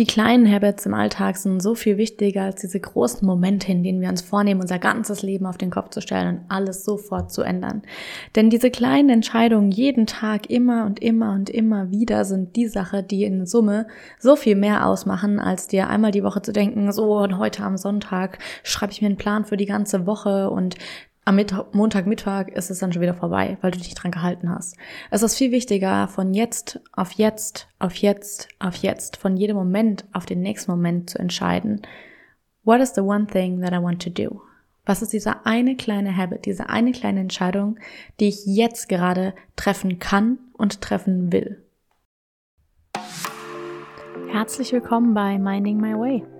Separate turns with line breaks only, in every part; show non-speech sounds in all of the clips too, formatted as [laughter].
Die kleinen Habits im Alltag sind so viel wichtiger als diese großen Momente, in denen wir uns vornehmen, unser ganzes Leben auf den Kopf zu stellen und alles sofort zu ändern. Denn diese kleinen Entscheidungen jeden Tag immer und immer und immer wieder sind die Sache, die in Summe so viel mehr ausmachen, als dir einmal die Woche zu denken, so und heute am Sonntag schreibe ich mir einen Plan für die ganze Woche und am Mittag, Montagmittag ist es dann schon wieder vorbei, weil du dich dran gehalten hast. Es ist viel wichtiger, von jetzt auf jetzt, auf jetzt, auf jetzt, von jedem Moment auf den nächsten Moment zu entscheiden. What is the one thing that I want to do? Was ist dieser eine kleine Habit, diese eine kleine Entscheidung, die ich jetzt gerade treffen kann und treffen will? Herzlich willkommen bei Minding My Way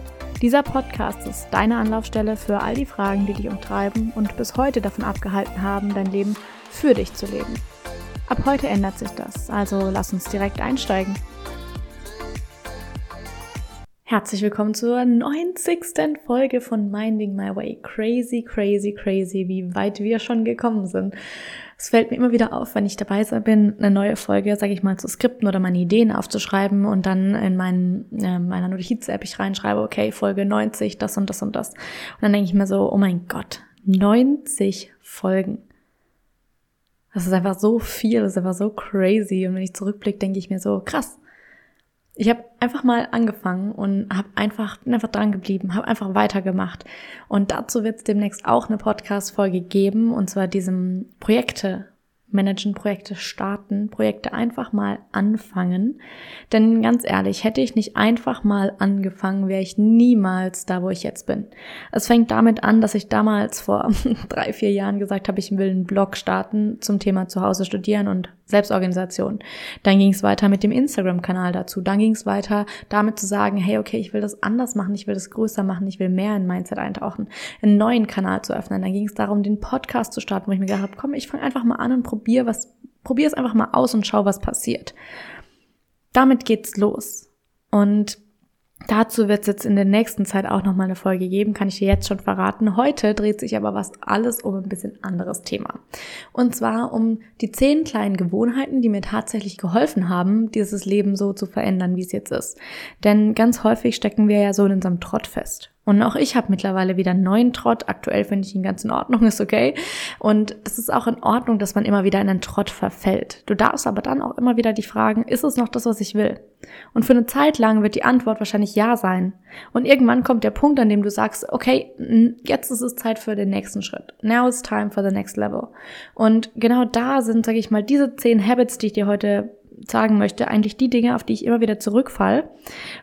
Dieser Podcast ist deine Anlaufstelle für all die Fragen, die dich umtreiben und bis heute davon abgehalten haben, dein Leben für dich zu leben. Ab heute ändert sich das, also lass uns direkt einsteigen. Herzlich willkommen zur 90. Folge von Minding My Way. Crazy, crazy, crazy, wie weit wir schon gekommen sind. Es fällt mir immer wieder auf, wenn ich dabei bin, eine neue Folge, sage ich mal, zu skripten oder meine Ideen aufzuschreiben und dann in meinen, äh, meiner Notiz-App ich reinschreibe, okay, Folge 90, das und das und das. Und dann denke ich mir so, oh mein Gott, 90 Folgen. Das ist einfach so viel, das ist einfach so crazy. Und wenn ich zurückblicke, denke ich mir so, krass, ich habe einfach mal angefangen und habe einfach bin einfach dran geblieben, habe einfach weitergemacht. Und dazu wird es demnächst auch eine Podcast-Folge geben, und zwar diesem Projekte managen, Projekte starten, Projekte einfach mal anfangen. Denn ganz ehrlich, hätte ich nicht einfach mal angefangen, wäre ich niemals da, wo ich jetzt bin. Es fängt damit an, dass ich damals vor [laughs] drei, vier Jahren gesagt habe, ich will einen Blog starten zum Thema Zuhause studieren und Selbstorganisation. Dann ging es weiter mit dem Instagram-Kanal dazu. Dann ging es weiter damit zu sagen, hey, okay, ich will das anders machen, ich will das größer machen, ich will mehr in Mindset eintauchen, einen neuen Kanal zu öffnen. Dann ging es darum, den Podcast zu starten, wo ich mir gedacht habe, komm, ich fange einfach mal an und probiere probier was, probier es einfach mal aus und schau, was passiert. Damit geht's los. Und Dazu wird es jetzt in der nächsten Zeit auch nochmal eine Folge geben, kann ich dir jetzt schon verraten. Heute dreht sich aber was alles um ein bisschen anderes Thema. Und zwar um die zehn kleinen Gewohnheiten, die mir tatsächlich geholfen haben, dieses Leben so zu verändern, wie es jetzt ist. Denn ganz häufig stecken wir ja so in unserem Trott fest. Und auch ich habe mittlerweile wieder einen neuen Trott. Aktuell finde ich ihn ganz in Ordnung, [laughs] ist okay. Und es ist auch in Ordnung, dass man immer wieder in einen Trott verfällt. Du darfst aber dann auch immer wieder die fragen, ist es noch das, was ich will? Und für eine Zeit lang wird die Antwort wahrscheinlich ja sein. Und irgendwann kommt der Punkt, an dem du sagst, okay, jetzt ist es Zeit für den nächsten Schritt. Now it's time for the next level. Und genau da sind, sage ich mal, diese zehn Habits, die ich dir heute sagen möchte, eigentlich die Dinge, auf die ich immer wieder zurückfall,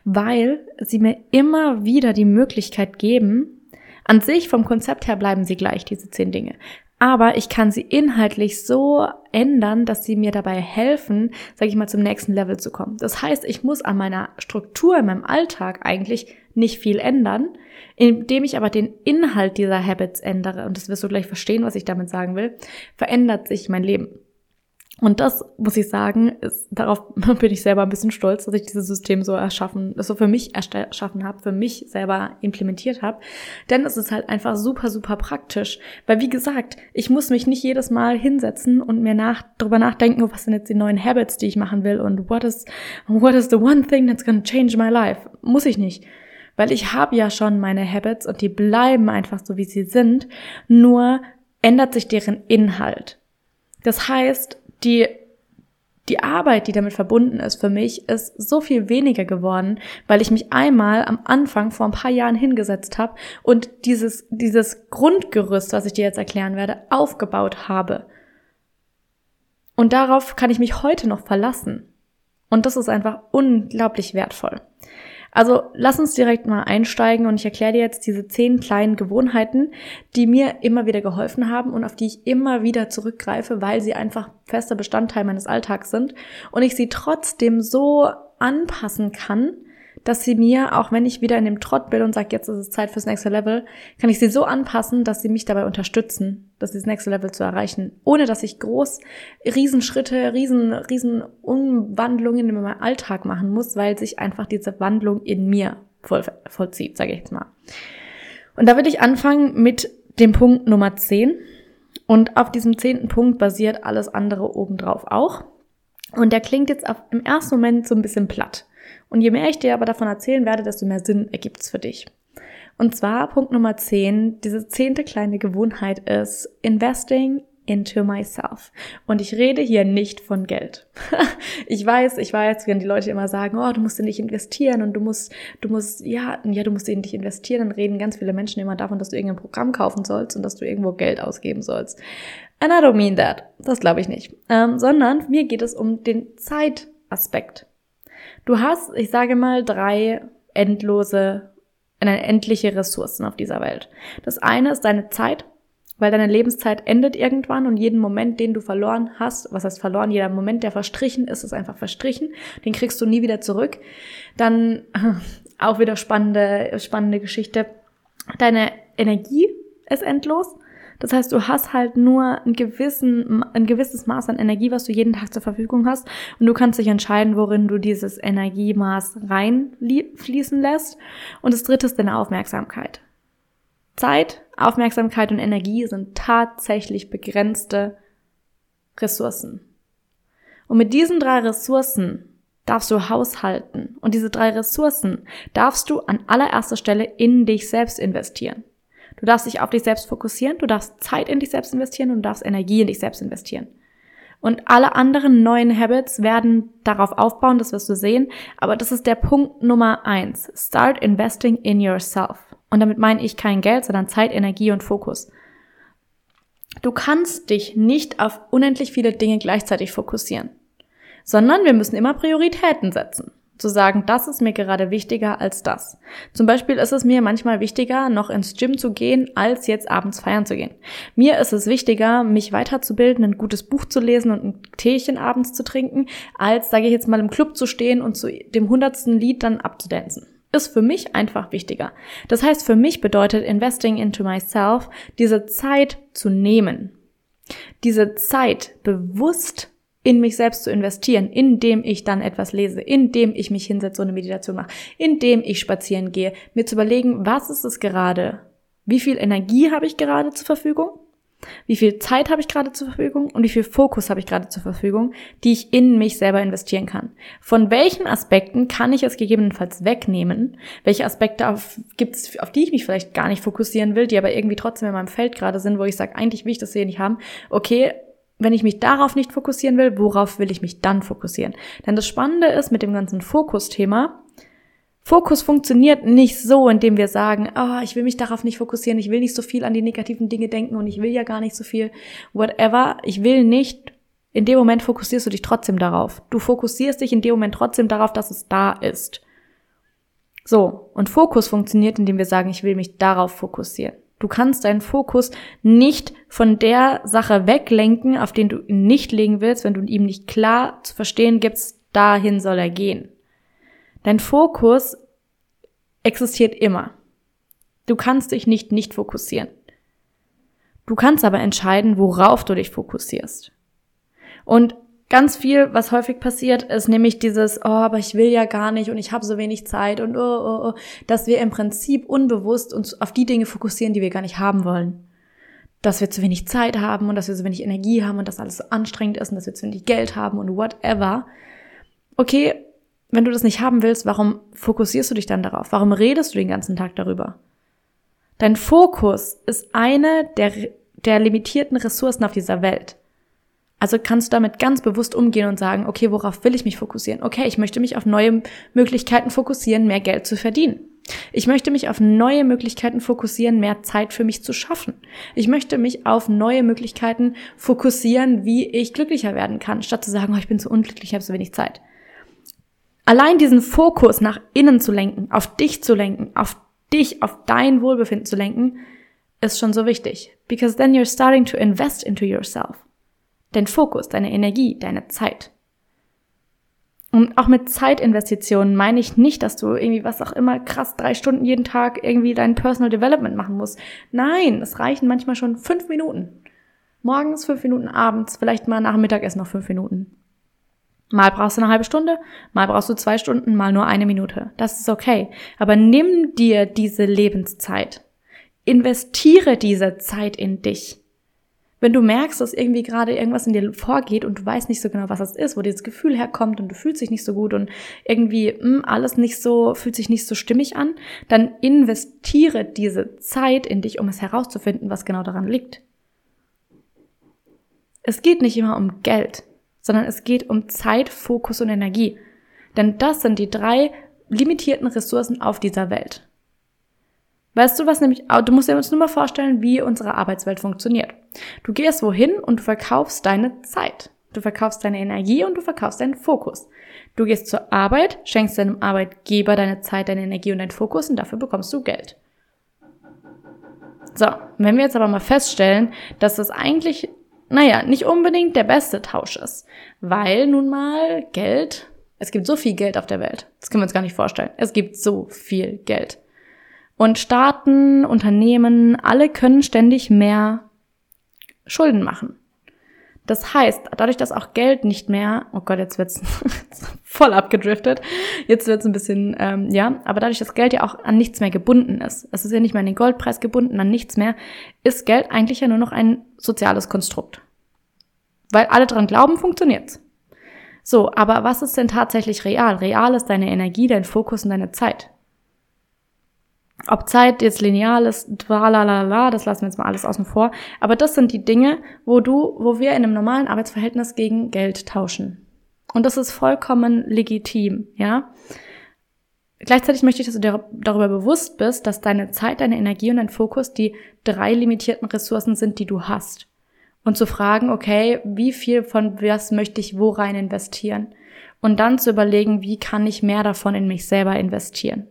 weil sie mir immer wieder die Möglichkeit geben, an sich vom Konzept her bleiben sie gleich, diese zehn Dinge. Aber ich kann sie inhaltlich so ändern, dass sie mir dabei helfen, sage ich mal, zum nächsten Level zu kommen. Das heißt, ich muss an meiner Struktur in meinem Alltag eigentlich nicht viel ändern, indem ich aber den Inhalt dieser Habits ändere, und das wirst du gleich verstehen, was ich damit sagen will, verändert sich mein Leben. Und das, muss ich sagen, ist, darauf [laughs] bin ich selber ein bisschen stolz, dass ich dieses System so erschaffen, so für mich erschaffen habe, für mich selber implementiert habe. Denn es ist halt einfach super, super praktisch. Weil wie gesagt, ich muss mich nicht jedes Mal hinsetzen und mir nach, darüber nachdenken, was sind jetzt die neuen Habits, die ich machen will und what is, what is the one thing that's gonna change my life? Muss ich nicht. Weil ich habe ja schon meine Habits und die bleiben einfach so, wie sie sind. Nur ändert sich deren Inhalt. Das heißt, die die Arbeit, die damit verbunden ist für mich, ist so viel weniger geworden, weil ich mich einmal am Anfang vor ein paar Jahren hingesetzt habe und dieses, dieses Grundgerüst, was ich dir jetzt erklären werde, aufgebaut habe. Und darauf kann ich mich heute noch verlassen. Und das ist einfach unglaublich wertvoll. Also lass uns direkt mal einsteigen und ich erkläre dir jetzt diese zehn kleinen Gewohnheiten, die mir immer wieder geholfen haben und auf die ich immer wieder zurückgreife, weil sie einfach fester Bestandteil meines Alltags sind und ich sie trotzdem so anpassen kann, dass sie mir, auch wenn ich wieder in dem Trott bin und sage, jetzt ist es Zeit fürs nächste Level, kann ich sie so anpassen, dass sie mich dabei unterstützen, das nächste Level zu erreichen, ohne dass ich groß Riesenschritte, riesen, riesen in meinem Alltag machen muss, weil sich einfach diese Wandlung in mir voll, vollzieht, sage ich jetzt mal. Und da würde ich anfangen mit dem Punkt Nummer 10. Und auf diesem zehnten Punkt basiert alles andere obendrauf auch. Und der klingt jetzt auf, im ersten Moment so ein bisschen platt. Und je mehr ich dir aber davon erzählen werde, desto mehr Sinn ergibt es für dich. Und zwar Punkt Nummer 10, diese zehnte kleine Gewohnheit ist Investing into myself. Und ich rede hier nicht von Geld. [laughs] ich weiß, ich weiß, wenn die Leute immer sagen, oh, du musst in dich investieren und du musst, du musst, ja, ja, du musst in dich investieren, dann reden ganz viele Menschen immer davon, dass du irgendein Programm kaufen sollst und dass du irgendwo Geld ausgeben sollst. And I don't mean that. Das glaube ich nicht. Ähm, sondern mir geht es um den Zeitaspekt. Du hast, ich sage mal, drei endlose, eine endliche Ressourcen auf dieser Welt. Das eine ist deine Zeit, weil deine Lebenszeit endet irgendwann und jeden Moment, den du verloren hast, was heißt verloren, jeder Moment, der verstrichen ist, ist einfach verstrichen, den kriegst du nie wieder zurück. Dann [laughs] auch wieder spannende, spannende Geschichte. Deine Energie ist endlos. Das heißt, du hast halt nur ein, gewissen, ein gewisses Maß an Energie, was du jeden Tag zur Verfügung hast. Und du kannst dich entscheiden, worin du dieses Energiemaß reinfließen lässt. Und das dritte ist deine Aufmerksamkeit. Zeit, Aufmerksamkeit und Energie sind tatsächlich begrenzte Ressourcen. Und mit diesen drei Ressourcen darfst du haushalten. Und diese drei Ressourcen darfst du an allererster Stelle in dich selbst investieren. Du darfst dich auf dich selbst fokussieren, du darfst Zeit in dich selbst investieren und du darfst Energie in dich selbst investieren. Und alle anderen neuen Habits werden darauf aufbauen, das wirst du sehen. Aber das ist der Punkt Nummer eins. Start investing in yourself. Und damit meine ich kein Geld, sondern Zeit, Energie und Fokus. Du kannst dich nicht auf unendlich viele Dinge gleichzeitig fokussieren, sondern wir müssen immer Prioritäten setzen. Zu sagen, das ist mir gerade wichtiger als das. Zum Beispiel ist es mir manchmal wichtiger, noch ins Gym zu gehen, als jetzt abends feiern zu gehen. Mir ist es wichtiger, mich weiterzubilden, ein gutes Buch zu lesen und ein Teechen abends zu trinken, als, sage ich jetzt mal, im Club zu stehen und zu dem hundertsten Lied dann abzudancen ist für mich einfach wichtiger. Das heißt, für mich bedeutet Investing into myself, diese Zeit zu nehmen. Diese Zeit bewusst in mich selbst zu investieren, indem ich dann etwas lese, indem ich mich hinsetze und eine Meditation mache, indem ich spazieren gehe, mir zu überlegen, was ist es gerade? Wie viel Energie habe ich gerade zur Verfügung? Wie viel Zeit habe ich gerade zur Verfügung und wie viel Fokus habe ich gerade zur Verfügung, die ich in mich selber investieren kann? Von welchen Aspekten kann ich es gegebenenfalls wegnehmen? Welche Aspekte gibt es, auf die ich mich vielleicht gar nicht fokussieren will, die aber irgendwie trotzdem in meinem Feld gerade sind, wo ich sage, eigentlich will ich das hier nicht haben. Okay, wenn ich mich darauf nicht fokussieren will, worauf will ich mich dann fokussieren? Denn das Spannende ist mit dem ganzen Fokusthema, Fokus funktioniert nicht so, indem wir sagen, oh, ich will mich darauf nicht fokussieren, ich will nicht so viel an die negativen Dinge denken und ich will ja gar nicht so viel, whatever. Ich will nicht. In dem Moment fokussierst du dich trotzdem darauf. Du fokussierst dich in dem Moment trotzdem darauf, dass es da ist. So. Und Fokus funktioniert, indem wir sagen, ich will mich darauf fokussieren. Du kannst deinen Fokus nicht von der Sache weglenken, auf den du ihn nicht legen willst, wenn du ihm nicht klar zu verstehen gibst, dahin soll er gehen. Dein Fokus existiert immer. Du kannst dich nicht nicht fokussieren. Du kannst aber entscheiden, worauf du dich fokussierst. Und ganz viel, was häufig passiert, ist nämlich dieses, oh, aber ich will ja gar nicht und ich habe so wenig Zeit und oh, oh, oh, dass wir im Prinzip unbewusst uns auf die Dinge fokussieren, die wir gar nicht haben wollen. Dass wir zu wenig Zeit haben und dass wir so wenig Energie haben und dass alles so anstrengend ist und dass wir zu wenig Geld haben und whatever. Okay, wenn du das nicht haben willst, warum fokussierst du dich dann darauf? Warum redest du den ganzen Tag darüber? Dein Fokus ist eine der, der limitierten Ressourcen auf dieser Welt. Also kannst du damit ganz bewusst umgehen und sagen, okay, worauf will ich mich fokussieren? Okay, ich möchte mich auf neue Möglichkeiten fokussieren, mehr Geld zu verdienen. Ich möchte mich auf neue Möglichkeiten fokussieren, mehr Zeit für mich zu schaffen. Ich möchte mich auf neue Möglichkeiten fokussieren, wie ich glücklicher werden kann, statt zu sagen, oh, ich bin zu unglücklich, ich habe so wenig Zeit. Allein diesen Fokus nach innen zu lenken, auf dich zu lenken, auf dich, auf dein Wohlbefinden zu lenken, ist schon so wichtig. Because then you're starting to invest into yourself. Dein Fokus, deine Energie, deine Zeit. Und auch mit Zeitinvestitionen meine ich nicht, dass du irgendwie was auch immer krass drei Stunden jeden Tag irgendwie dein Personal Development machen musst. Nein, es reichen manchmal schon fünf Minuten. Morgens fünf Minuten, abends, vielleicht mal nach dem Mittagessen noch fünf Minuten. Mal brauchst du eine halbe Stunde, mal brauchst du zwei Stunden, mal nur eine Minute. Das ist okay. Aber nimm dir diese Lebenszeit. Investiere diese Zeit in dich. Wenn du merkst, dass irgendwie gerade irgendwas in dir vorgeht und du weißt nicht so genau, was das ist, wo dieses Gefühl herkommt und du fühlst dich nicht so gut und irgendwie mh, hm, alles nicht so, fühlt sich nicht so stimmig an, dann investiere diese Zeit in dich, um es herauszufinden, was genau daran liegt. Es geht nicht immer um Geld, sondern es geht um Zeit, Fokus und Energie. Denn das sind die drei limitierten Ressourcen auf dieser Welt. Weißt du, was nämlich, du musst dir uns nur mal vorstellen, wie unsere Arbeitswelt funktioniert. Du gehst wohin und du verkaufst deine Zeit. Du verkaufst deine Energie und du verkaufst deinen Fokus. Du gehst zur Arbeit, schenkst deinem Arbeitgeber deine Zeit, deine Energie und deinen Fokus und dafür bekommst du Geld. So, wenn wir jetzt aber mal feststellen, dass das eigentlich, naja, nicht unbedingt der beste Tausch ist, weil nun mal Geld, es gibt so viel Geld auf der Welt, das können wir uns gar nicht vorstellen. Es gibt so viel Geld. Und Staaten, Unternehmen, alle können ständig mehr Schulden machen. Das heißt, dadurch, dass auch Geld nicht mehr, oh Gott, jetzt wird's [laughs] voll abgedriftet, jetzt wird's ein bisschen, ähm, ja, aber dadurch, dass Geld ja auch an nichts mehr gebunden ist, es ist ja nicht mehr an den Goldpreis gebunden, an nichts mehr, ist Geld eigentlich ja nur noch ein soziales Konstrukt. Weil alle dran glauben, funktioniert's. So, aber was ist denn tatsächlich real? Real ist deine Energie, dein Fokus und deine Zeit. Ob Zeit jetzt lineal ist, la, das lassen wir jetzt mal alles außen vor. Aber das sind die Dinge, wo du, wo wir in einem normalen Arbeitsverhältnis gegen Geld tauschen. Und das ist vollkommen legitim, ja. Gleichzeitig möchte ich, dass du dir darüber bewusst bist, dass deine Zeit, deine Energie und dein Fokus die drei limitierten Ressourcen sind, die du hast. Und zu fragen, okay, wie viel von was möchte ich wo rein investieren? Und dann zu überlegen, wie kann ich mehr davon in mich selber investieren?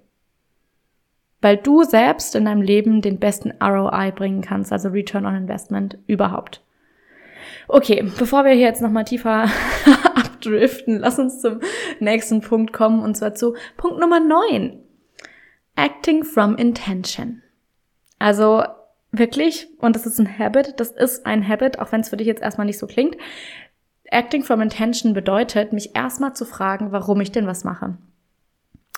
Weil du selbst in deinem Leben den besten ROI bringen kannst, also Return on Investment überhaupt. Okay, bevor wir hier jetzt nochmal tiefer [laughs] abdriften, lass uns zum nächsten Punkt kommen und zwar zu Punkt Nummer 9. Acting from Intention. Also wirklich, und das ist ein Habit, das ist ein Habit, auch wenn es für dich jetzt erstmal nicht so klingt. Acting from Intention bedeutet, mich erstmal zu fragen, warum ich denn was mache.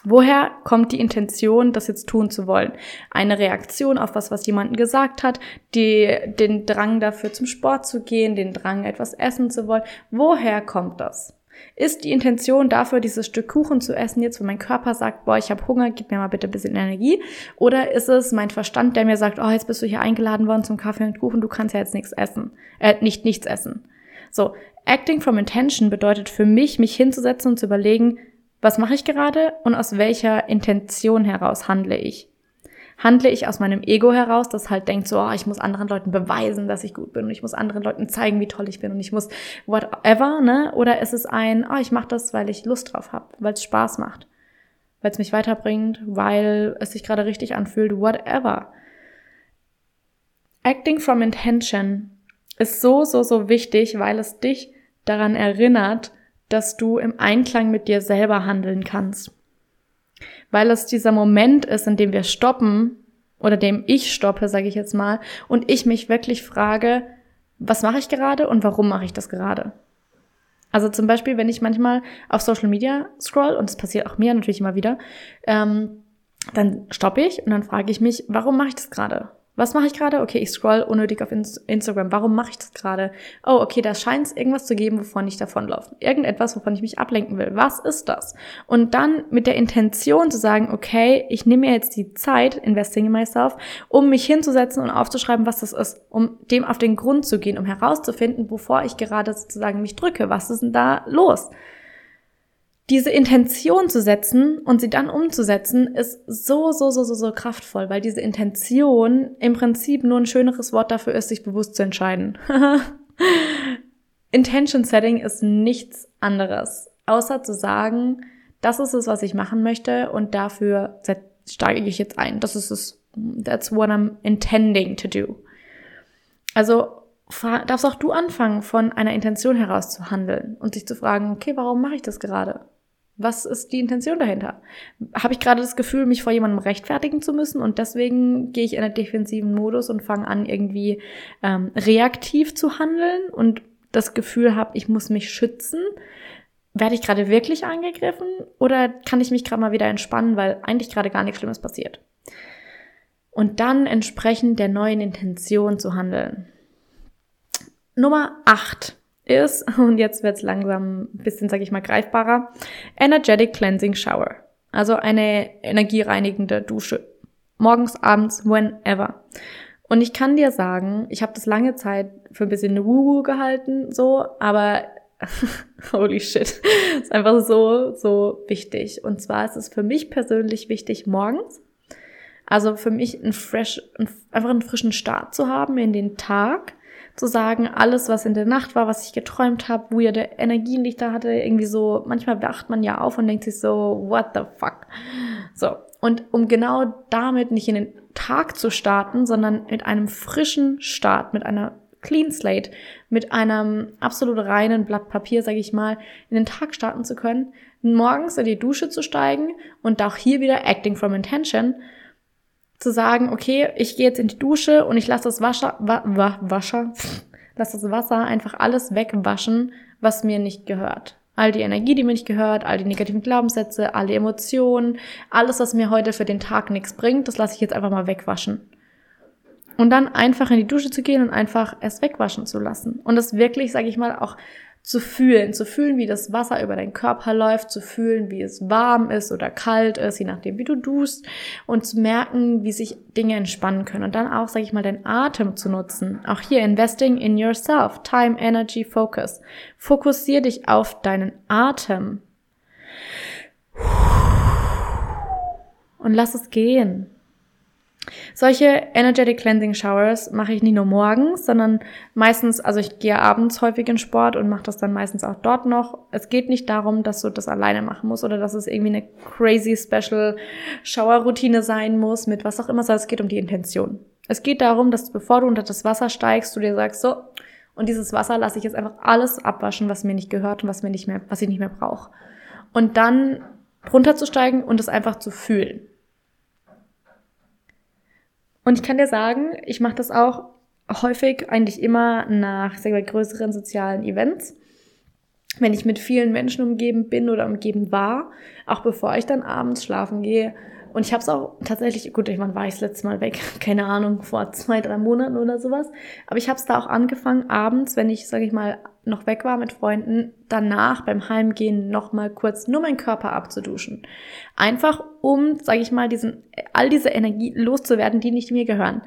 Woher kommt die Intention, das jetzt tun zu wollen? Eine Reaktion auf was, was jemanden gesagt hat, die, den Drang dafür zum Sport zu gehen, den Drang etwas essen zu wollen. Woher kommt das? Ist die Intention dafür, dieses Stück Kuchen zu essen, jetzt, wo mein Körper sagt, boah, ich habe Hunger, gib mir mal bitte ein bisschen Energie? Oder ist es mein Verstand, der mir sagt, oh, jetzt bist du hier eingeladen worden zum Kaffee und Kuchen, du kannst ja jetzt nichts essen, äh, nicht nichts essen. So, Acting from Intention bedeutet für mich, mich hinzusetzen und zu überlegen, was mache ich gerade und aus welcher Intention heraus handle ich? Handle ich aus meinem Ego heraus, das halt denkt so, oh, ich muss anderen Leuten beweisen, dass ich gut bin und ich muss anderen Leuten zeigen, wie toll ich bin und ich muss whatever, ne? Oder ist es ein, oh, ich mache das, weil ich Lust drauf habe, weil es Spaß macht, weil es mich weiterbringt, weil es sich gerade richtig anfühlt, whatever. Acting from intention ist so, so, so wichtig, weil es dich daran erinnert, dass du im Einklang mit dir selber handeln kannst. Weil es dieser Moment ist, in dem wir stoppen oder dem ich stoppe, sage ich jetzt mal, und ich mich wirklich frage, was mache ich gerade und warum mache ich das gerade? Also zum Beispiel, wenn ich manchmal auf Social Media scroll, und das passiert auch mir natürlich immer wieder, ähm, dann stoppe ich und dann frage ich mich, warum mache ich das gerade? Was mache ich gerade? Okay, ich scroll unnötig auf Instagram. Warum mache ich das gerade? Oh, okay, da scheint es irgendwas zu geben, wovon ich davonlaufe. Irgendetwas, wovon ich mich ablenken will. Was ist das? Und dann mit der Intention zu sagen, okay, ich nehme mir jetzt die Zeit, investing in myself, um mich hinzusetzen und aufzuschreiben, was das ist, um dem auf den Grund zu gehen, um herauszufinden, wovor ich gerade sozusagen mich drücke. Was ist denn da los? Diese Intention zu setzen und sie dann umzusetzen, ist so, so, so, so, so kraftvoll, weil diese Intention im Prinzip nur ein schöneres Wort dafür ist, sich bewusst zu entscheiden. [laughs] Intention Setting ist nichts anderes, außer zu sagen, das ist es, was ich machen möchte und dafür steige ich jetzt ein. Das ist es. That's what I'm intending to do. Also darfst auch du anfangen, von einer Intention heraus zu handeln und sich zu fragen, okay, warum mache ich das gerade? Was ist die Intention dahinter? Habe ich gerade das Gefühl, mich vor jemandem rechtfertigen zu müssen und deswegen gehe ich in einen defensiven Modus und fange an, irgendwie ähm, reaktiv zu handeln und das Gefühl habe, ich muss mich schützen? Werde ich gerade wirklich angegriffen oder kann ich mich gerade mal wieder entspannen, weil eigentlich gerade gar nichts Schlimmes passiert? Und dann entsprechend der neuen Intention zu handeln. Nummer 8 ist, und jetzt wird es langsam ein bisschen, sag ich mal, greifbarer, Energetic Cleansing Shower. Also eine energiereinigende Dusche. Morgens, abends, whenever. Und ich kann dir sagen, ich habe das lange Zeit für ein bisschen Woo-Woo gehalten, so, aber [laughs] holy shit, [laughs] ist einfach so, so wichtig. Und zwar ist es für mich persönlich wichtig morgens. Also für mich ein fresh, einfach einen frischen Start zu haben in den Tag zu sagen, alles, was in der Nacht war, was ich geträumt habe, weirde Energien, die ich da hatte, irgendwie so, manchmal wacht man ja auf und denkt sich so, what the fuck? So. Und um genau damit nicht in den Tag zu starten, sondern mit einem frischen Start, mit einer Clean Slate, mit einem absolut reinen Blatt Papier, sage ich mal, in den Tag starten zu können, morgens in die Dusche zu steigen und auch hier wieder Acting from Intention, zu sagen, okay, ich gehe jetzt in die Dusche und ich lasse das Wasser, wa, wa, Wasser, [laughs] lasse das Wasser einfach alles wegwaschen, was mir nicht gehört. All die Energie, die mir nicht gehört, all die negativen Glaubenssätze, alle Emotionen, alles, was mir heute für den Tag nichts bringt, das lasse ich jetzt einfach mal wegwaschen. Und dann einfach in die Dusche zu gehen und einfach es wegwaschen zu lassen. Und das wirklich, sage ich mal, auch zu fühlen, zu fühlen, wie das Wasser über deinen Körper läuft, zu fühlen, wie es warm ist oder kalt ist, je nachdem, wie du duschst und zu merken, wie sich Dinge entspannen können und dann auch, sage ich mal, deinen Atem zu nutzen. Auch hier investing in yourself, time, energy, focus. Fokussier dich auf deinen Atem und lass es gehen. Solche Energetic Cleansing Showers mache ich nicht nur morgens, sondern meistens, also ich gehe abends häufig in Sport und mache das dann meistens auch dort noch. Es geht nicht darum, dass du das alleine machen musst oder dass es irgendwie eine crazy special Shower-Routine sein muss mit was auch immer, sondern es geht um die Intention. Es geht darum, dass bevor du unter das Wasser steigst, du dir sagst, so, und dieses Wasser lasse ich jetzt einfach alles abwaschen, was mir nicht gehört und was mir nicht mehr, was ich nicht mehr brauche. Und dann runterzusteigen und es einfach zu fühlen. Und ich kann dir sagen, ich mache das auch häufig eigentlich immer nach mal, größeren sozialen Events. Wenn ich mit vielen Menschen umgeben bin oder umgeben war, auch bevor ich dann abends schlafen gehe, und ich habe es auch tatsächlich, gut, ich wann war ich das letzte Mal weg? [laughs] Keine Ahnung, vor zwei, drei Monaten oder sowas. Aber ich habe es da auch angefangen, abends, wenn ich, sage ich mal, noch weg war mit Freunden, danach beim Heimgehen nochmal kurz nur meinen Körper abzuduschen. Einfach um, sage ich mal, diesen, all diese Energie loszuwerden, die nicht mir gehören.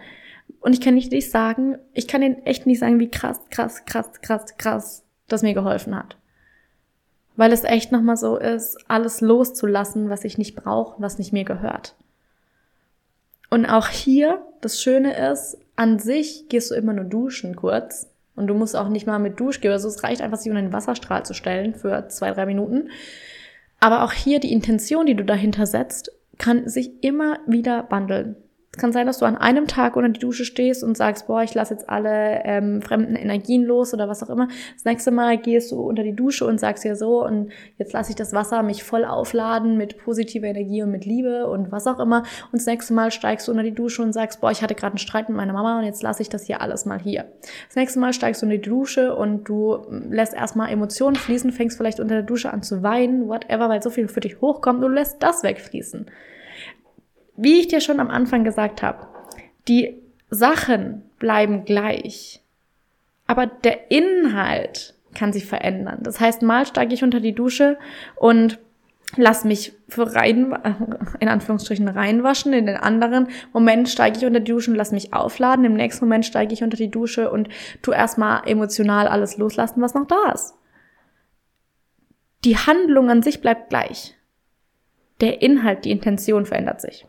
Und ich kann nicht, nicht sagen, ich kann Ihnen echt nicht sagen, wie krass, krass, krass, krass, krass das mir geholfen hat weil es echt nochmal so ist, alles loszulassen, was ich nicht brauche, was nicht mir gehört. Und auch hier, das Schöne ist, an sich gehst du immer nur duschen kurz. Und du musst auch nicht mal mit Duschgel, also es reicht einfach, sich unter den Wasserstrahl zu stellen für zwei, drei Minuten. Aber auch hier die Intention, die du dahinter setzt, kann sich immer wieder wandeln. Es kann sein, dass du an einem Tag unter die Dusche stehst und sagst, boah, ich lasse jetzt alle ähm, fremden Energien los oder was auch immer. Das nächste Mal gehst du unter die Dusche und sagst dir so, und jetzt lasse ich das Wasser mich voll aufladen mit positiver Energie und mit Liebe und was auch immer. Und das nächste Mal steigst du unter die Dusche und sagst, boah, ich hatte gerade einen Streit mit meiner Mama und jetzt lasse ich das hier alles mal hier. Das nächste Mal steigst du unter die Dusche und du lässt erstmal Emotionen fließen, fängst vielleicht unter der Dusche an zu weinen, whatever, weil so viel für dich hochkommt, du lässt das wegfließen. Wie ich dir schon am Anfang gesagt habe, die Sachen bleiben gleich, aber der Inhalt kann sich verändern. Das heißt, mal steige ich unter die Dusche und lass mich für rein, [laughs] in Anführungsstrichen reinwaschen. In den anderen Moment steige ich unter die Dusche und lass mich aufladen. Im nächsten Moment steige ich unter die Dusche und tu erstmal emotional alles loslassen, was noch da ist. Die Handlung an sich bleibt gleich. Der Inhalt, die Intention verändert sich.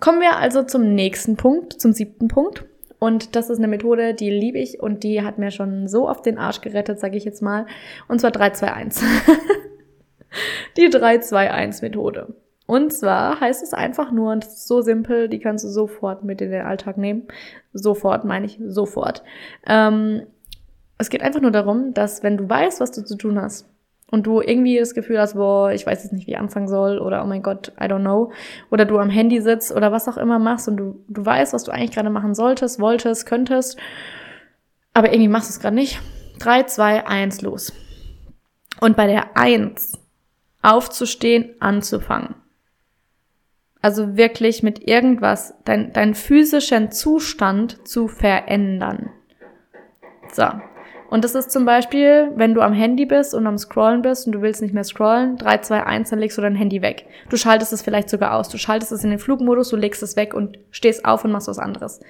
Kommen wir also zum nächsten Punkt, zum siebten Punkt. Und das ist eine Methode, die liebe ich und die hat mir schon so auf den Arsch gerettet, sage ich jetzt mal. Und zwar 321. [laughs] die 321 Methode. Und zwar heißt es einfach nur, und das ist so simpel, die kannst du sofort mit in den Alltag nehmen. Sofort, meine ich, sofort. Ähm, es geht einfach nur darum, dass wenn du weißt, was du zu tun hast, und du irgendwie das Gefühl hast, boah, ich weiß jetzt nicht, wie ich anfangen soll oder oh mein Gott, I don't know, oder du am Handy sitzt oder was auch immer machst und du, du weißt, was du eigentlich gerade machen solltest, wolltest, könntest, aber irgendwie machst du es gerade nicht. Drei, zwei, eins, los. Und bei der Eins aufzustehen, anzufangen. Also wirklich mit irgendwas, dein, deinen physischen Zustand zu verändern. So, und das ist zum Beispiel, wenn du am Handy bist und am Scrollen bist und du willst nicht mehr scrollen, 3, 2, 1, dann legst du dein Handy weg. Du schaltest es vielleicht sogar aus. Du schaltest es in den Flugmodus, du legst es weg und stehst auf und machst was anderes.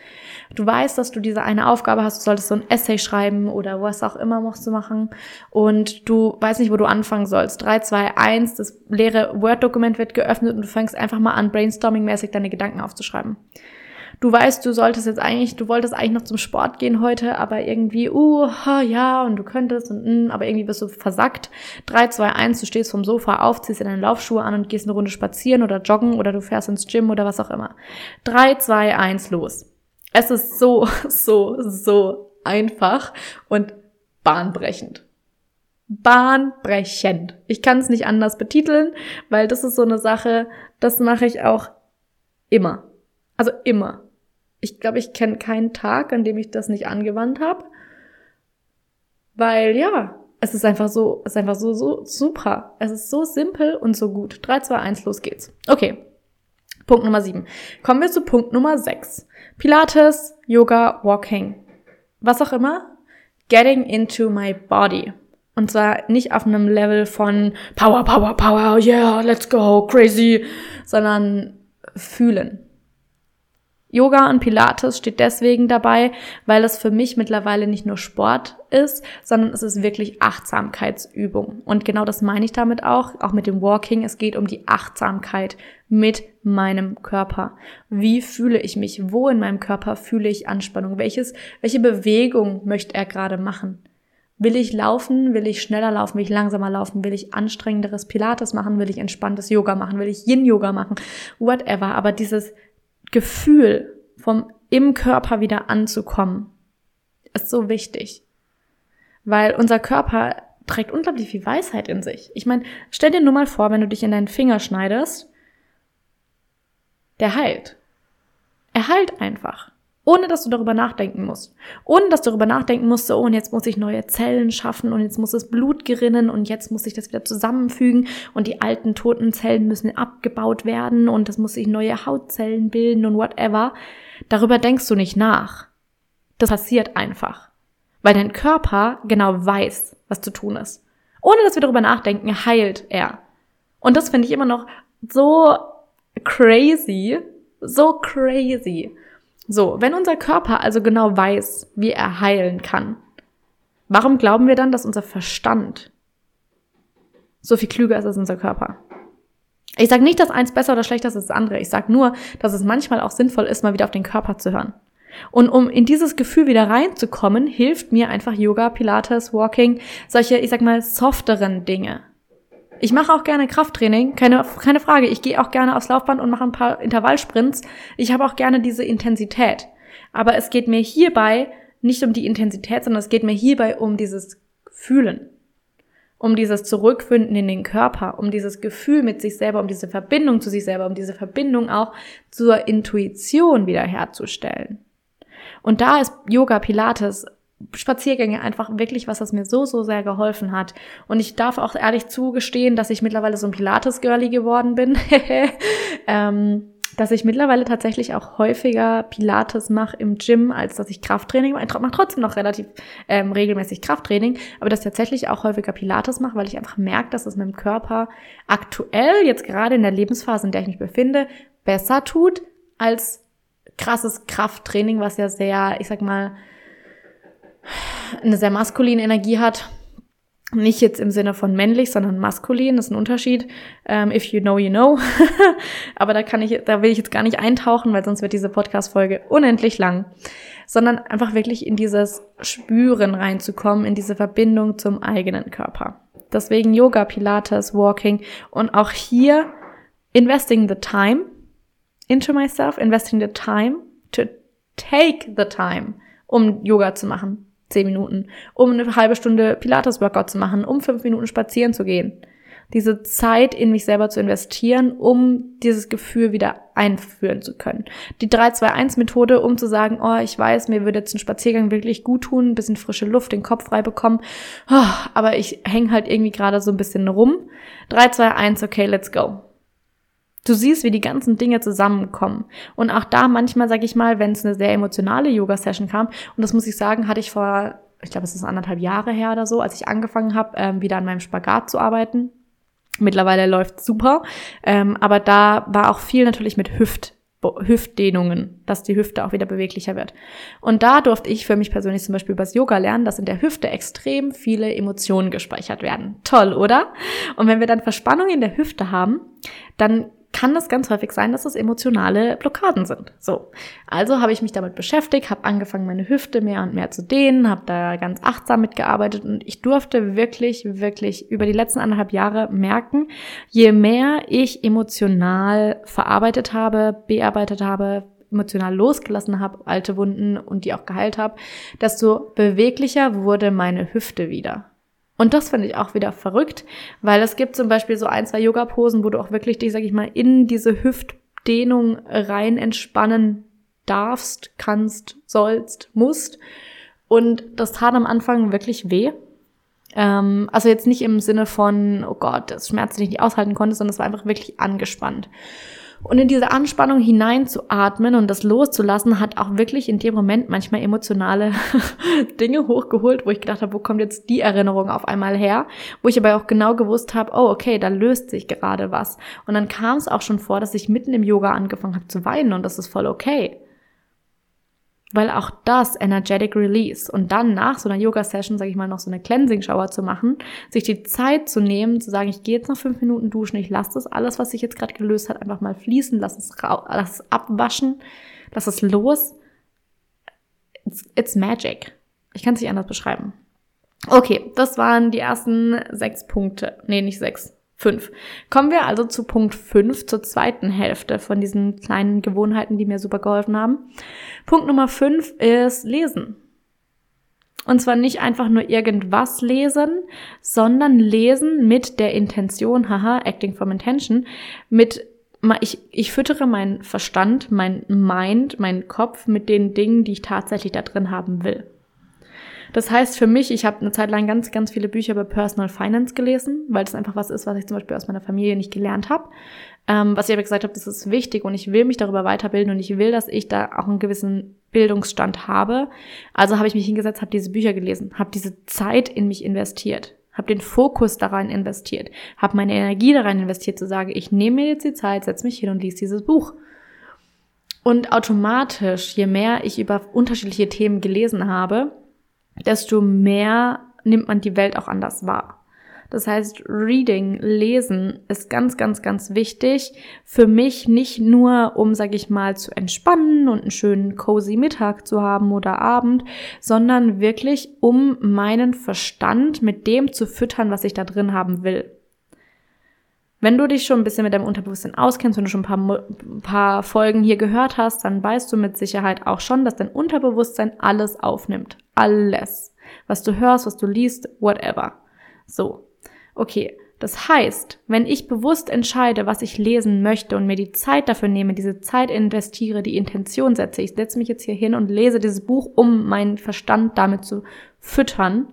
Du weißt, dass du diese eine Aufgabe hast, du solltest so ein Essay schreiben oder was auch immer musst du machen und du weißt nicht, wo du anfangen sollst. 3, 2, 1, das leere Word-Dokument wird geöffnet und du fängst einfach mal an, brainstorming-mäßig deine Gedanken aufzuschreiben du weißt, du solltest jetzt eigentlich, du wolltest eigentlich noch zum Sport gehen heute, aber irgendwie, uh, ja, und du könntest und, mm, aber irgendwie bist du versackt. 3, 2, 1, du stehst vom Sofa auf, ziehst dir deine Laufschuhe an und gehst eine Runde spazieren oder joggen oder du fährst ins Gym oder was auch immer. 3, 2, 1, los. Es ist so, [laughs] so, so einfach und bahnbrechend. Bahnbrechend. Ich kann es nicht anders betiteln, weil das ist so eine Sache, das mache ich auch immer. Also immer. Ich glaube, ich kenne keinen Tag, an dem ich das nicht angewandt habe. Weil ja, es ist einfach so, es ist einfach so, so super. Es ist so simpel und so gut. 3, 2, 1, los geht's. Okay. Punkt Nummer 7. Kommen wir zu Punkt Nummer 6. Pilates, Yoga, Walking. Was auch immer. Getting into my body. Und zwar nicht auf einem Level von Power, Power, Power, yeah, let's go, crazy, sondern fühlen. Yoga und Pilates steht deswegen dabei, weil es für mich mittlerweile nicht nur Sport ist, sondern es ist wirklich Achtsamkeitsübung. Und genau das meine ich damit auch, auch mit dem Walking. Es geht um die Achtsamkeit mit meinem Körper. Wie fühle ich mich? Wo in meinem Körper fühle ich Anspannung? Welches, welche Bewegung möchte er gerade machen? Will ich laufen? Will ich schneller laufen? Will ich langsamer laufen? Will ich anstrengenderes Pilates machen? Will ich entspanntes Yoga machen? Will ich Yin-Yoga machen? Whatever. Aber dieses Gefühl vom im Körper wieder anzukommen, ist so wichtig. Weil unser Körper trägt unglaublich viel Weisheit in sich. Ich meine, stell dir nur mal vor, wenn du dich in deinen Finger schneidest, der heilt. Er heilt einfach ohne dass du darüber nachdenken musst. Ohne dass du darüber nachdenken musst, so, und jetzt muss ich neue Zellen schaffen und jetzt muss das Blut gerinnen und jetzt muss ich das wieder zusammenfügen und die alten toten Zellen müssen abgebaut werden und das muss sich neue Hautzellen bilden und whatever. Darüber denkst du nicht nach. Das passiert einfach. Weil dein Körper genau weiß, was zu tun ist. Ohne dass wir darüber nachdenken, heilt er. Und das finde ich immer noch so crazy, so crazy. So, wenn unser Körper also genau weiß, wie er heilen kann, warum glauben wir dann, dass unser Verstand so viel klüger ist als unser Körper? Ich sage nicht, dass eins besser oder schlechter ist als das andere. Ich sage nur, dass es manchmal auch sinnvoll ist, mal wieder auf den Körper zu hören. Und um in dieses Gefühl wieder reinzukommen, hilft mir einfach Yoga, Pilates, Walking, solche, ich sag mal, softeren Dinge. Ich mache auch gerne Krafttraining, keine, keine Frage. Ich gehe auch gerne aufs Laufband und mache ein paar Intervallsprints. Ich habe auch gerne diese Intensität. Aber es geht mir hierbei nicht um die Intensität, sondern es geht mir hierbei um dieses Fühlen. Um dieses Zurückfinden in den Körper, um dieses Gefühl mit sich selber, um diese Verbindung zu sich selber, um diese Verbindung auch zur Intuition wiederherzustellen. Und da ist Yoga Pilates Spaziergänge einfach wirklich was, das mir so, so sehr geholfen hat. Und ich darf auch ehrlich zugestehen, dass ich mittlerweile so ein Pilates-Girlie geworden bin. [laughs] ähm, dass ich mittlerweile tatsächlich auch häufiger Pilates mache im Gym, als dass ich Krafttraining mache. Ich mache trotzdem noch relativ ähm, regelmäßig Krafttraining, aber dass ich tatsächlich auch häufiger Pilates mache, weil ich einfach merke, dass es meinem Körper aktuell, jetzt gerade in der Lebensphase, in der ich mich befinde, besser tut als krasses Krafttraining, was ja sehr, ich sag mal, eine sehr maskuline Energie hat. Nicht jetzt im Sinne von männlich, sondern maskulin, das ist ein Unterschied. Um, ähm, if you know, you know. [laughs] Aber da kann ich, da will ich jetzt gar nicht eintauchen, weil sonst wird diese Podcast-Folge unendlich lang. Sondern einfach wirklich in dieses Spüren reinzukommen, in diese Verbindung zum eigenen Körper. Deswegen Yoga, Pilates, Walking und auch hier investing the time into myself, investing the time to take the time, um Yoga zu machen zehn Minuten, um eine halbe Stunde Pilates-Workout zu machen, um fünf Minuten spazieren zu gehen. Diese Zeit in mich selber zu investieren, um dieses Gefühl wieder einführen zu können. Die 3-2-1-Methode, um zu sagen, oh, ich weiß, mir würde jetzt ein Spaziergang wirklich gut tun, ein bisschen frische Luft, den Kopf frei bekommen, oh, aber ich hänge halt irgendwie gerade so ein bisschen rum. 3-2-1, okay, let's go. Du siehst, wie die ganzen Dinge zusammenkommen. Und auch da manchmal, sag ich mal, wenn es eine sehr emotionale Yoga-Session kam, und das muss ich sagen, hatte ich vor, ich glaube, es ist anderthalb Jahre her oder so, als ich angefangen habe, ähm, wieder an meinem Spagat zu arbeiten. Mittlerweile läuft super, ähm, aber da war auch viel natürlich mit Hüft, Hüftdehnungen, dass die Hüfte auch wieder beweglicher wird. Und da durfte ich für mich persönlich zum Beispiel übers Yoga lernen, dass in der Hüfte extrem viele Emotionen gespeichert werden. Toll, oder? Und wenn wir dann Verspannung in der Hüfte haben, dann kann das ganz häufig sein, dass es emotionale Blockaden sind. So, also habe ich mich damit beschäftigt, habe angefangen, meine Hüfte mehr und mehr zu dehnen, habe da ganz achtsam mitgearbeitet und ich durfte wirklich, wirklich über die letzten anderthalb Jahre merken, je mehr ich emotional verarbeitet habe, bearbeitet habe, emotional losgelassen habe, alte Wunden und die auch geheilt habe, desto beweglicher wurde meine Hüfte wieder. Und das finde ich auch wieder verrückt, weil es gibt zum Beispiel so ein, zwei Yoga-Posen, wo du auch wirklich dich, sag ich mal, in diese Hüftdehnung rein entspannen darfst, kannst, sollst, musst. Und das tat am Anfang wirklich weh. Ähm, also jetzt nicht im Sinne von, oh Gott, das Schmerz, den ich nicht aushalten konnte, sondern es war einfach wirklich angespannt. Und in diese Anspannung hineinzuatmen und das loszulassen, hat auch wirklich in dem Moment manchmal emotionale [laughs] Dinge hochgeholt, wo ich gedacht habe, wo kommt jetzt die Erinnerung auf einmal her? Wo ich aber auch genau gewusst habe, oh, okay, da löst sich gerade was. Und dann kam es auch schon vor, dass ich mitten im Yoga angefangen habe zu weinen und das ist voll okay weil auch das Energetic Release und dann nach so einer Yoga-Session, sage ich mal, noch so eine Cleansing-Shower zu machen, sich die Zeit zu nehmen, zu sagen, ich gehe jetzt noch fünf Minuten duschen, ich lasse das alles, was sich jetzt gerade gelöst hat, einfach mal fließen, lass es, lass es abwaschen, lass es los. It's, it's magic. Ich kann es nicht anders beschreiben. Okay, das waren die ersten sechs Punkte. Nee, nicht sechs. Fünf. Kommen wir also zu Punkt fünf, zur zweiten Hälfte von diesen kleinen Gewohnheiten, die mir super geholfen haben. Punkt Nummer fünf ist Lesen. Und zwar nicht einfach nur irgendwas lesen, sondern lesen mit der Intention, haha, acting from intention, mit ich, ich füttere meinen Verstand, mein Mind, meinen Kopf mit den Dingen, die ich tatsächlich da drin haben will. Das heißt für mich, ich habe eine Zeit lang ganz, ganz viele Bücher über Personal Finance gelesen, weil das einfach was ist, was ich zum Beispiel aus meiner Familie nicht gelernt habe. Ähm, was ich aber gesagt habe, das ist wichtig und ich will mich darüber weiterbilden und ich will, dass ich da auch einen gewissen Bildungsstand habe. Also habe ich mich hingesetzt, habe diese Bücher gelesen, habe diese Zeit in mich investiert, habe den Fokus daran investiert, habe meine Energie daran investiert, zu sagen, ich nehme mir jetzt die Zeit, setze mich hin und lese dieses Buch. Und automatisch, je mehr ich über unterschiedliche Themen gelesen habe, desto mehr nimmt man die Welt auch anders wahr. Das heißt, Reading, Lesen ist ganz, ganz, ganz wichtig. Für mich nicht nur, um, sag ich mal, zu entspannen und einen schönen cozy Mittag zu haben oder Abend, sondern wirklich, um meinen Verstand mit dem zu füttern, was ich da drin haben will. Wenn du dich schon ein bisschen mit deinem Unterbewusstsein auskennst, wenn du schon ein paar, ein paar Folgen hier gehört hast, dann weißt du mit Sicherheit auch schon, dass dein Unterbewusstsein alles aufnimmt. Alles. Was du hörst, was du liest, whatever. So. Okay. Das heißt, wenn ich bewusst entscheide, was ich lesen möchte und mir die Zeit dafür nehme, diese Zeit investiere, die Intention setze, ich setze mich jetzt hier hin und lese dieses Buch, um meinen Verstand damit zu füttern,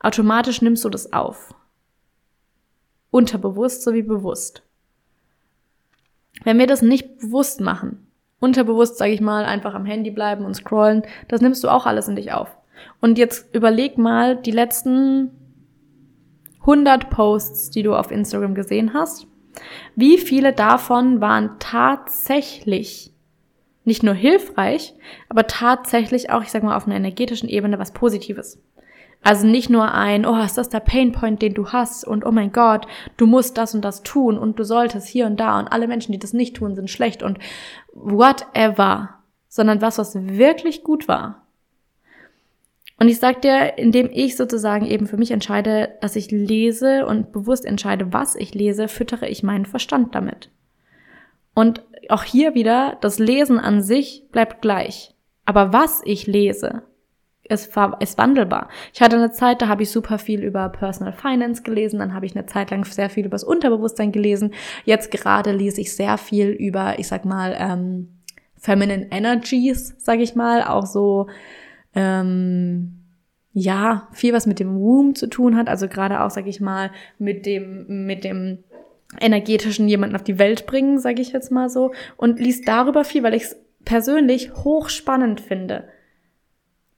automatisch nimmst du das auf. Unterbewusst sowie bewusst. Wenn wir das nicht bewusst machen, unterbewusst, sage ich mal, einfach am Handy bleiben und scrollen, das nimmst du auch alles in dich auf. Und jetzt überleg mal die letzten 100 Posts, die du auf Instagram gesehen hast. Wie viele davon waren tatsächlich nicht nur hilfreich, aber tatsächlich auch, ich sag mal, auf einer energetischen Ebene was Positives? Also nicht nur ein, oh, ist das der Painpoint, den du hast und oh mein Gott, du musst das und das tun und du solltest hier und da und alle Menschen, die das nicht tun, sind schlecht und whatever, sondern was, was wirklich gut war. Und ich sag dir, indem ich sozusagen eben für mich entscheide, dass ich lese und bewusst entscheide, was ich lese, füttere ich meinen Verstand damit. Und auch hier wieder, das Lesen an sich bleibt gleich. Aber was ich lese, ist, ist wandelbar. Ich hatte eine Zeit, da habe ich super viel über Personal Finance gelesen, dann habe ich eine Zeit lang sehr viel über das Unterbewusstsein gelesen. Jetzt gerade lese ich sehr viel über, ich sag mal, ähm, Feminine Energies, sag ich mal, auch so ähm, ja, viel was mit dem Womb zu tun hat, also gerade auch, sag ich mal, mit dem, mit dem energetischen jemanden auf die Welt bringen, sage ich jetzt mal so, und liest darüber viel, weil ich es persönlich hochspannend finde.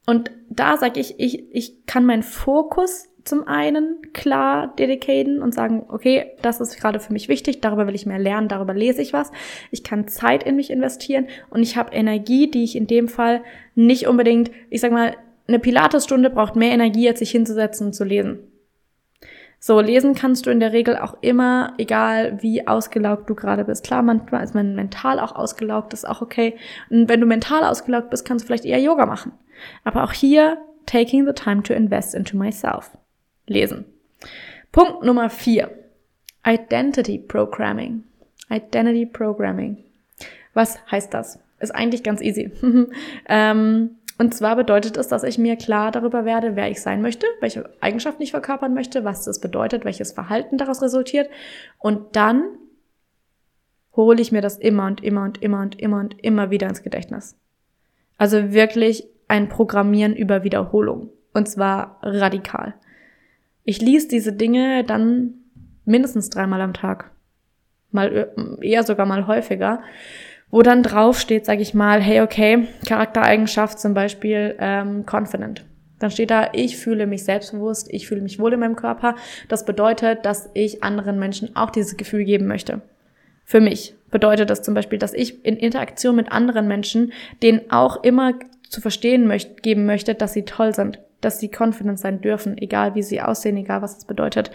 Und da sage ich, ich, ich kann meinen Fokus zum einen klar dedicaten und sagen, okay, das ist gerade für mich wichtig, darüber will ich mehr lernen, darüber lese ich was. Ich kann Zeit in mich investieren und ich habe Energie, die ich in dem Fall nicht unbedingt, ich sag mal, eine Pilatesstunde braucht mehr Energie, als sich hinzusetzen und zu lesen. So, lesen kannst du in der Regel auch immer, egal wie ausgelaugt du gerade bist. Klar, manchmal ist man mental auch ausgelaugt, ist auch okay. Und wenn du mental ausgelaugt bist, kannst du vielleicht eher Yoga machen. Aber auch hier, taking the time to invest into myself. Lesen. Punkt Nummer vier. Identity Programming. Identity Programming. Was heißt das? Ist eigentlich ganz easy. [laughs] ähm, und zwar bedeutet es, dass ich mir klar darüber werde, wer ich sein möchte, welche Eigenschaften ich verkörpern möchte, was das bedeutet, welches Verhalten daraus resultiert. Und dann hole ich mir das immer und immer und immer und immer und immer wieder ins Gedächtnis. Also wirklich ein Programmieren über Wiederholung. Und zwar radikal. Ich lies diese Dinge dann mindestens dreimal am Tag. Mal eher sogar mal häufiger wo dann drauf steht, sage ich mal, hey, okay, Charaktereigenschaft zum Beispiel ähm, confident. Dann steht da, ich fühle mich selbstbewusst, ich fühle mich wohl in meinem Körper. Das bedeutet, dass ich anderen Menschen auch dieses Gefühl geben möchte. Für mich bedeutet das zum Beispiel, dass ich in Interaktion mit anderen Menschen denen auch immer zu verstehen möchte, geben möchte, dass sie toll sind, dass sie confident sein dürfen, egal wie sie aussehen, egal was das bedeutet.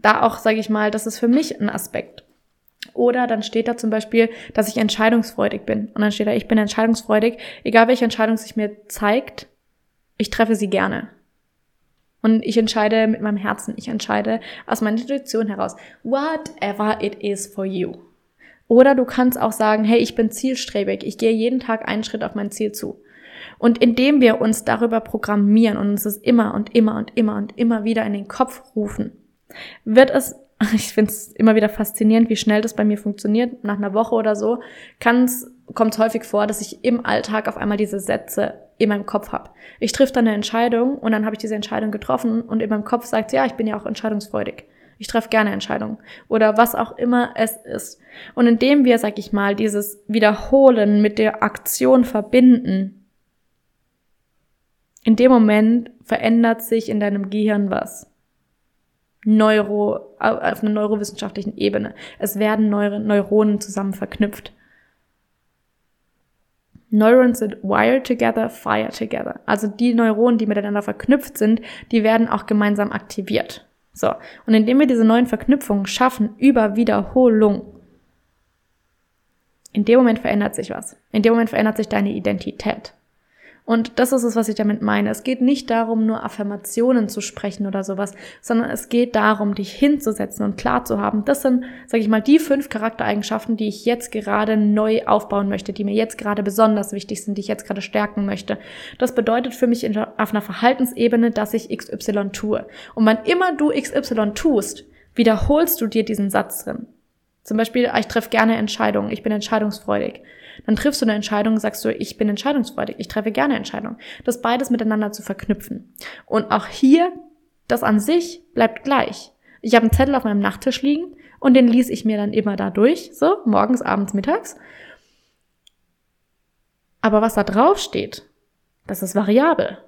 Da auch, sage ich mal, das ist für mich ein Aspekt. Oder dann steht da zum Beispiel, dass ich entscheidungsfreudig bin. Und dann steht da, ich bin entscheidungsfreudig. Egal welche Entscheidung sich mir zeigt, ich treffe sie gerne. Und ich entscheide mit meinem Herzen. Ich entscheide aus meiner Intuition heraus. Whatever it is for you. Oder du kannst auch sagen, hey, ich bin zielstrebig. Ich gehe jeden Tag einen Schritt auf mein Ziel zu. Und indem wir uns darüber programmieren und uns es immer und immer und immer und immer wieder in den Kopf rufen, wird es [laughs] ich finde es immer wieder faszinierend, wie schnell das bei mir funktioniert. Nach einer Woche oder so kommt es häufig vor, dass ich im Alltag auf einmal diese Sätze in meinem Kopf habe. Ich triff dann eine Entscheidung und dann habe ich diese Entscheidung getroffen und in meinem Kopf sagt, ja, ich bin ja auch entscheidungsfreudig. Ich treffe gerne Entscheidungen oder was auch immer es ist. Und indem wir, sag ich mal, dieses Wiederholen mit der Aktion verbinden, in dem Moment verändert sich in deinem Gehirn was. Neuro, auf einer neurowissenschaftlichen Ebene. Es werden Neur Neuronen zusammen verknüpft. Neurons sind wired together, fire together. Also die Neuronen, die miteinander verknüpft sind, die werden auch gemeinsam aktiviert. So. Und indem wir diese neuen Verknüpfungen schaffen über Wiederholung, in dem Moment verändert sich was. In dem Moment verändert sich deine Identität. Und das ist es, was ich damit meine. Es geht nicht darum, nur Affirmationen zu sprechen oder sowas, sondern es geht darum, dich hinzusetzen und klar zu haben. Das sind, sage ich mal, die fünf Charaktereigenschaften, die ich jetzt gerade neu aufbauen möchte, die mir jetzt gerade besonders wichtig sind, die ich jetzt gerade stärken möchte. Das bedeutet für mich auf einer Verhaltensebene, dass ich XY tue. Und wann immer du XY tust, wiederholst du dir diesen Satz drin. Zum Beispiel, ich treffe gerne Entscheidungen, ich bin entscheidungsfreudig. Dann triffst du eine Entscheidung, sagst du, ich bin entscheidungsfreudig, ich treffe gerne Entscheidungen. Das beides miteinander zu verknüpfen. Und auch hier, das an sich bleibt gleich. Ich habe einen Zettel auf meinem Nachttisch liegen und den ließ ich mir dann immer da durch, so morgens, abends, mittags. Aber was da drauf steht, das ist variabel.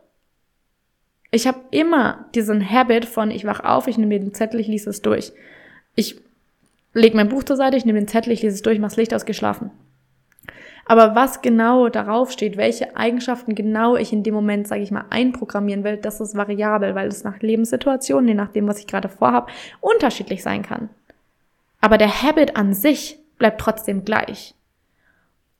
Ich habe immer diesen Habit von, ich wach auf, ich nehme mir den Zettel, ich lese es durch. Ich lege mein Buch zur Seite, ich nehme den Zettel, ich lese es durch, mach's Licht ausgeschlafen. Aber was genau darauf steht, welche Eigenschaften genau ich in dem Moment, sage ich mal, einprogrammieren will, das ist variabel, weil es nach Lebenssituationen, je nachdem, was ich gerade vorhabe, unterschiedlich sein kann. Aber der Habit an sich bleibt trotzdem gleich.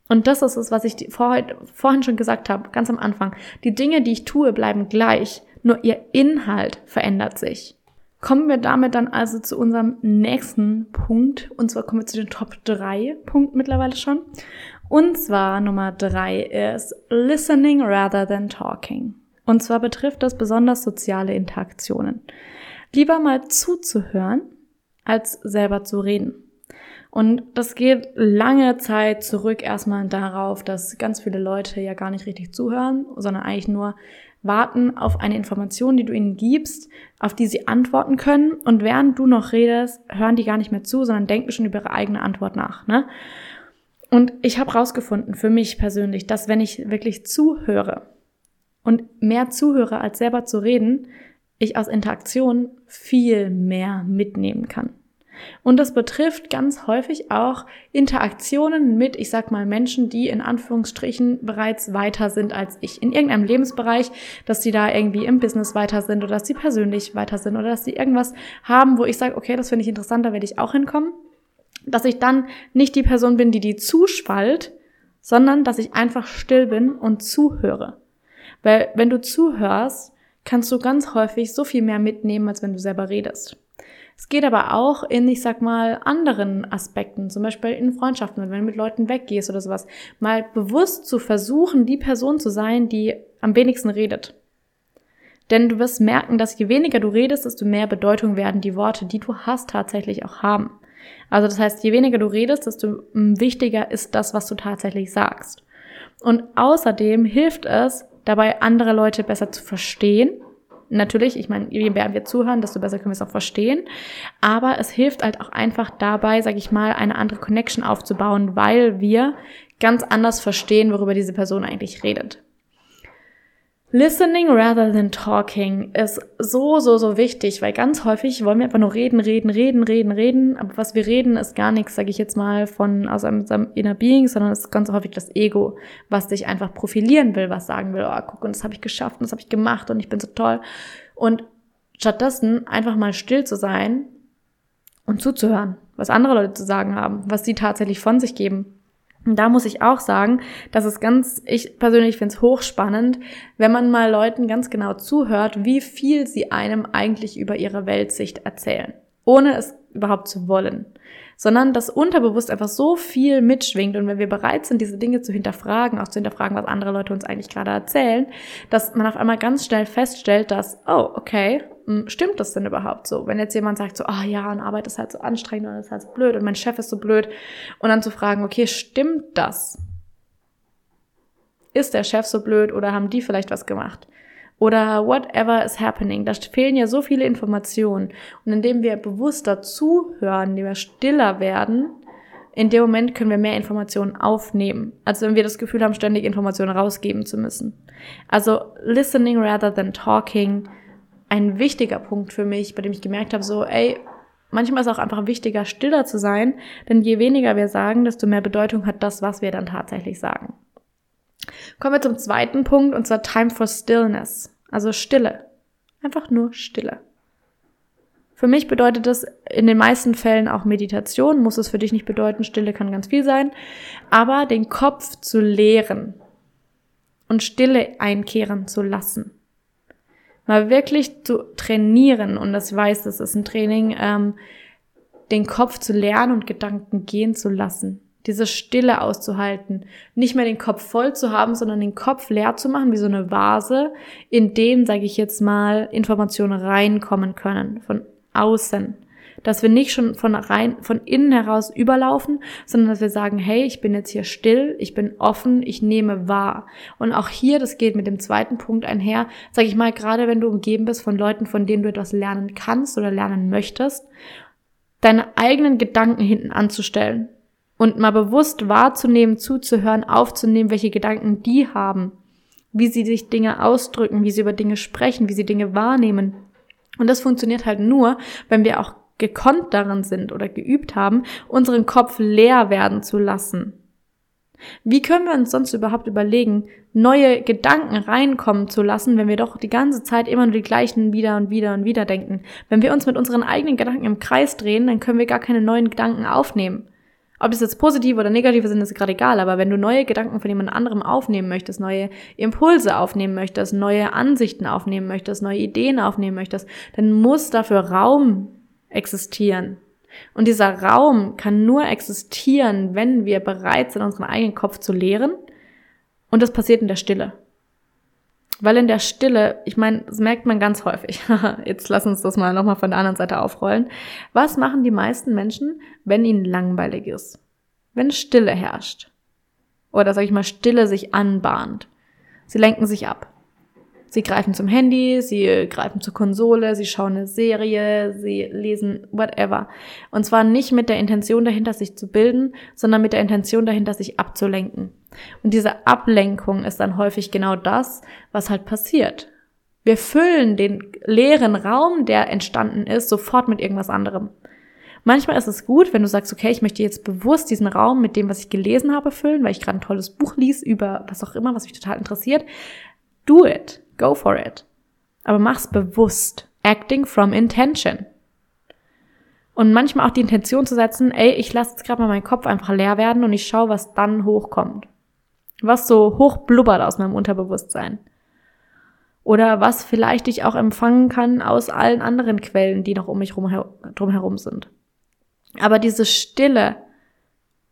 Und das ist es, was ich vorhin schon gesagt habe, ganz am Anfang. Die Dinge, die ich tue, bleiben gleich, nur ihr Inhalt verändert sich. Kommen wir damit dann also zu unserem nächsten Punkt. Und zwar kommen wir zu den Top 3 Punkten mittlerweile schon. Und zwar Nummer drei ist listening rather than talking. Und zwar betrifft das besonders soziale Interaktionen. Lieber mal zuzuhören, als selber zu reden. Und das geht lange Zeit zurück erstmal darauf, dass ganz viele Leute ja gar nicht richtig zuhören, sondern eigentlich nur warten auf eine Information, die du ihnen gibst, auf die sie antworten können. Und während du noch redest, hören die gar nicht mehr zu, sondern denken schon über ihre eigene Antwort nach. Ne? Und ich habe rausgefunden für mich persönlich, dass wenn ich wirklich zuhöre und mehr zuhöre, als selber zu reden, ich aus Interaktion viel mehr mitnehmen kann. Und das betrifft ganz häufig auch Interaktionen mit, ich sag mal, Menschen, die in Anführungsstrichen bereits weiter sind als ich. In irgendeinem Lebensbereich, dass sie da irgendwie im Business weiter sind oder dass sie persönlich weiter sind oder dass sie irgendwas haben, wo ich sage, okay, das finde ich interessant, da werde ich auch hinkommen. Dass ich dann nicht die Person bin, die die zuspalt, sondern dass ich einfach still bin und zuhöre. Weil wenn du zuhörst, kannst du ganz häufig so viel mehr mitnehmen, als wenn du selber redest. Es geht aber auch in, ich sag mal, anderen Aspekten, zum Beispiel in Freundschaften, wenn du mit Leuten weggehst oder sowas, mal bewusst zu versuchen, die Person zu sein, die am wenigsten redet. Denn du wirst merken, dass je weniger du redest, desto mehr Bedeutung werden die Worte, die du hast, tatsächlich auch haben. Also das heißt, je weniger du redest, desto mm, wichtiger ist das, was du tatsächlich sagst. Und außerdem hilft es, dabei andere Leute besser zu verstehen natürlich, ich meine, je mehr wir zuhören, desto besser können wir es auch verstehen. Aber es hilft halt auch einfach dabei, sage ich mal, eine andere Connection aufzubauen, weil wir ganz anders verstehen, worüber diese Person eigentlich redet. Listening rather than talking ist so, so, so wichtig, weil ganz häufig wollen wir einfach nur reden, reden, reden, reden, reden. Aber was wir reden, ist gar nichts, sage ich jetzt mal, von aus einem, einem Inner Being, sondern es ist ganz häufig das Ego, was sich einfach profilieren will, was sagen will, oh, guck, und das habe ich geschafft und das habe ich gemacht und ich bin so toll. Und stattdessen einfach mal still zu sein und zuzuhören, was andere Leute zu sagen haben, was sie tatsächlich von sich geben und da muss ich auch sagen, dass es ganz, ich persönlich finde es hochspannend, wenn man mal Leuten ganz genau zuhört, wie viel sie einem eigentlich über ihre Weltsicht erzählen, ohne es überhaupt zu wollen. Sondern dass unterbewusst einfach so viel mitschwingt und wenn wir bereit sind, diese Dinge zu hinterfragen, auch zu hinterfragen, was andere Leute uns eigentlich gerade erzählen, dass man auf einmal ganz schnell feststellt, dass, oh, okay, stimmt das denn überhaupt so? Wenn jetzt jemand sagt so, ah oh ja, und Arbeit ist halt so anstrengend und ist halt so blöd und mein Chef ist so blöd und dann zu fragen, okay, stimmt das? Ist der Chef so blöd oder haben die vielleicht was gemacht? oder whatever is happening. Da fehlen ja so viele Informationen. Und indem wir bewusster zuhören, indem wir stiller werden, in dem Moment können wir mehr Informationen aufnehmen, als wenn wir das Gefühl haben, ständig Informationen rausgeben zu müssen. Also listening rather than talking, ein wichtiger Punkt für mich, bei dem ich gemerkt habe, so, ey, manchmal ist auch einfach wichtiger, stiller zu sein, denn je weniger wir sagen, desto mehr Bedeutung hat das, was wir dann tatsächlich sagen. Kommen wir zum zweiten Punkt, und zwar Time for Stillness. Also Stille. Einfach nur Stille. Für mich bedeutet das in den meisten Fällen auch Meditation, muss es für dich nicht bedeuten, Stille kann ganz viel sein, aber den Kopf zu leeren und Stille einkehren zu lassen. Mal wirklich zu trainieren, und das weiß, das ist ein Training, ähm, den Kopf zu lernen und Gedanken gehen zu lassen diese Stille auszuhalten, nicht mehr den Kopf voll zu haben, sondern den Kopf leer zu machen, wie so eine Vase, in den, sage ich jetzt mal, Informationen reinkommen können, von außen. Dass wir nicht schon von rein, von innen heraus überlaufen, sondern dass wir sagen, hey, ich bin jetzt hier still, ich bin offen, ich nehme wahr. Und auch hier, das geht mit dem zweiten Punkt einher, sage ich mal, gerade wenn du umgeben bist von Leuten, von denen du etwas lernen kannst oder lernen möchtest, deine eigenen Gedanken hinten anzustellen und mal bewusst wahrzunehmen, zuzuhören, aufzunehmen, welche Gedanken die haben, wie sie sich Dinge ausdrücken, wie sie über Dinge sprechen, wie sie Dinge wahrnehmen. Und das funktioniert halt nur, wenn wir auch gekonnt darin sind oder geübt haben, unseren Kopf leer werden zu lassen. Wie können wir uns sonst überhaupt überlegen, neue Gedanken reinkommen zu lassen, wenn wir doch die ganze Zeit immer nur die gleichen wieder und wieder und wieder denken? Wenn wir uns mit unseren eigenen Gedanken im Kreis drehen, dann können wir gar keine neuen Gedanken aufnehmen. Ob das jetzt positive oder negative sind, ist gerade egal, aber wenn du neue Gedanken von jemand anderem aufnehmen möchtest, neue Impulse aufnehmen möchtest, neue Ansichten aufnehmen möchtest, neue Ideen aufnehmen möchtest, dann muss dafür Raum existieren. Und dieser Raum kann nur existieren, wenn wir bereit sind, unseren eigenen Kopf zu leeren. Und das passiert in der Stille. Weil in der Stille, ich meine, das merkt man ganz häufig. [laughs] Jetzt lass uns das mal nochmal von der anderen Seite aufrollen. Was machen die meisten Menschen, wenn ihnen langweilig ist? Wenn Stille herrscht? Oder sag ich mal, Stille sich anbahnt. Sie lenken sich ab. Sie greifen zum Handy, sie greifen zur Konsole, sie schauen eine Serie, sie lesen whatever. Und zwar nicht mit der Intention dahinter, sich zu bilden, sondern mit der Intention dahinter, sich abzulenken. Und diese Ablenkung ist dann häufig genau das, was halt passiert. Wir füllen den leeren Raum, der entstanden ist, sofort mit irgendwas anderem. Manchmal ist es gut, wenn du sagst, okay, ich möchte jetzt bewusst diesen Raum mit dem, was ich gelesen habe, füllen, weil ich gerade ein tolles Buch lies über was auch immer, was mich total interessiert. Do it. Go for it. Aber mach's bewusst. Acting from intention. Und manchmal auch die Intention zu setzen, ey, ich lasse jetzt gerade mal meinen Kopf einfach leer werden und ich schaue, was dann hochkommt. Was so hoch blubbert aus meinem Unterbewusstsein. Oder was vielleicht ich auch empfangen kann aus allen anderen Quellen, die noch um mich drum herum sind. Aber diese Stille,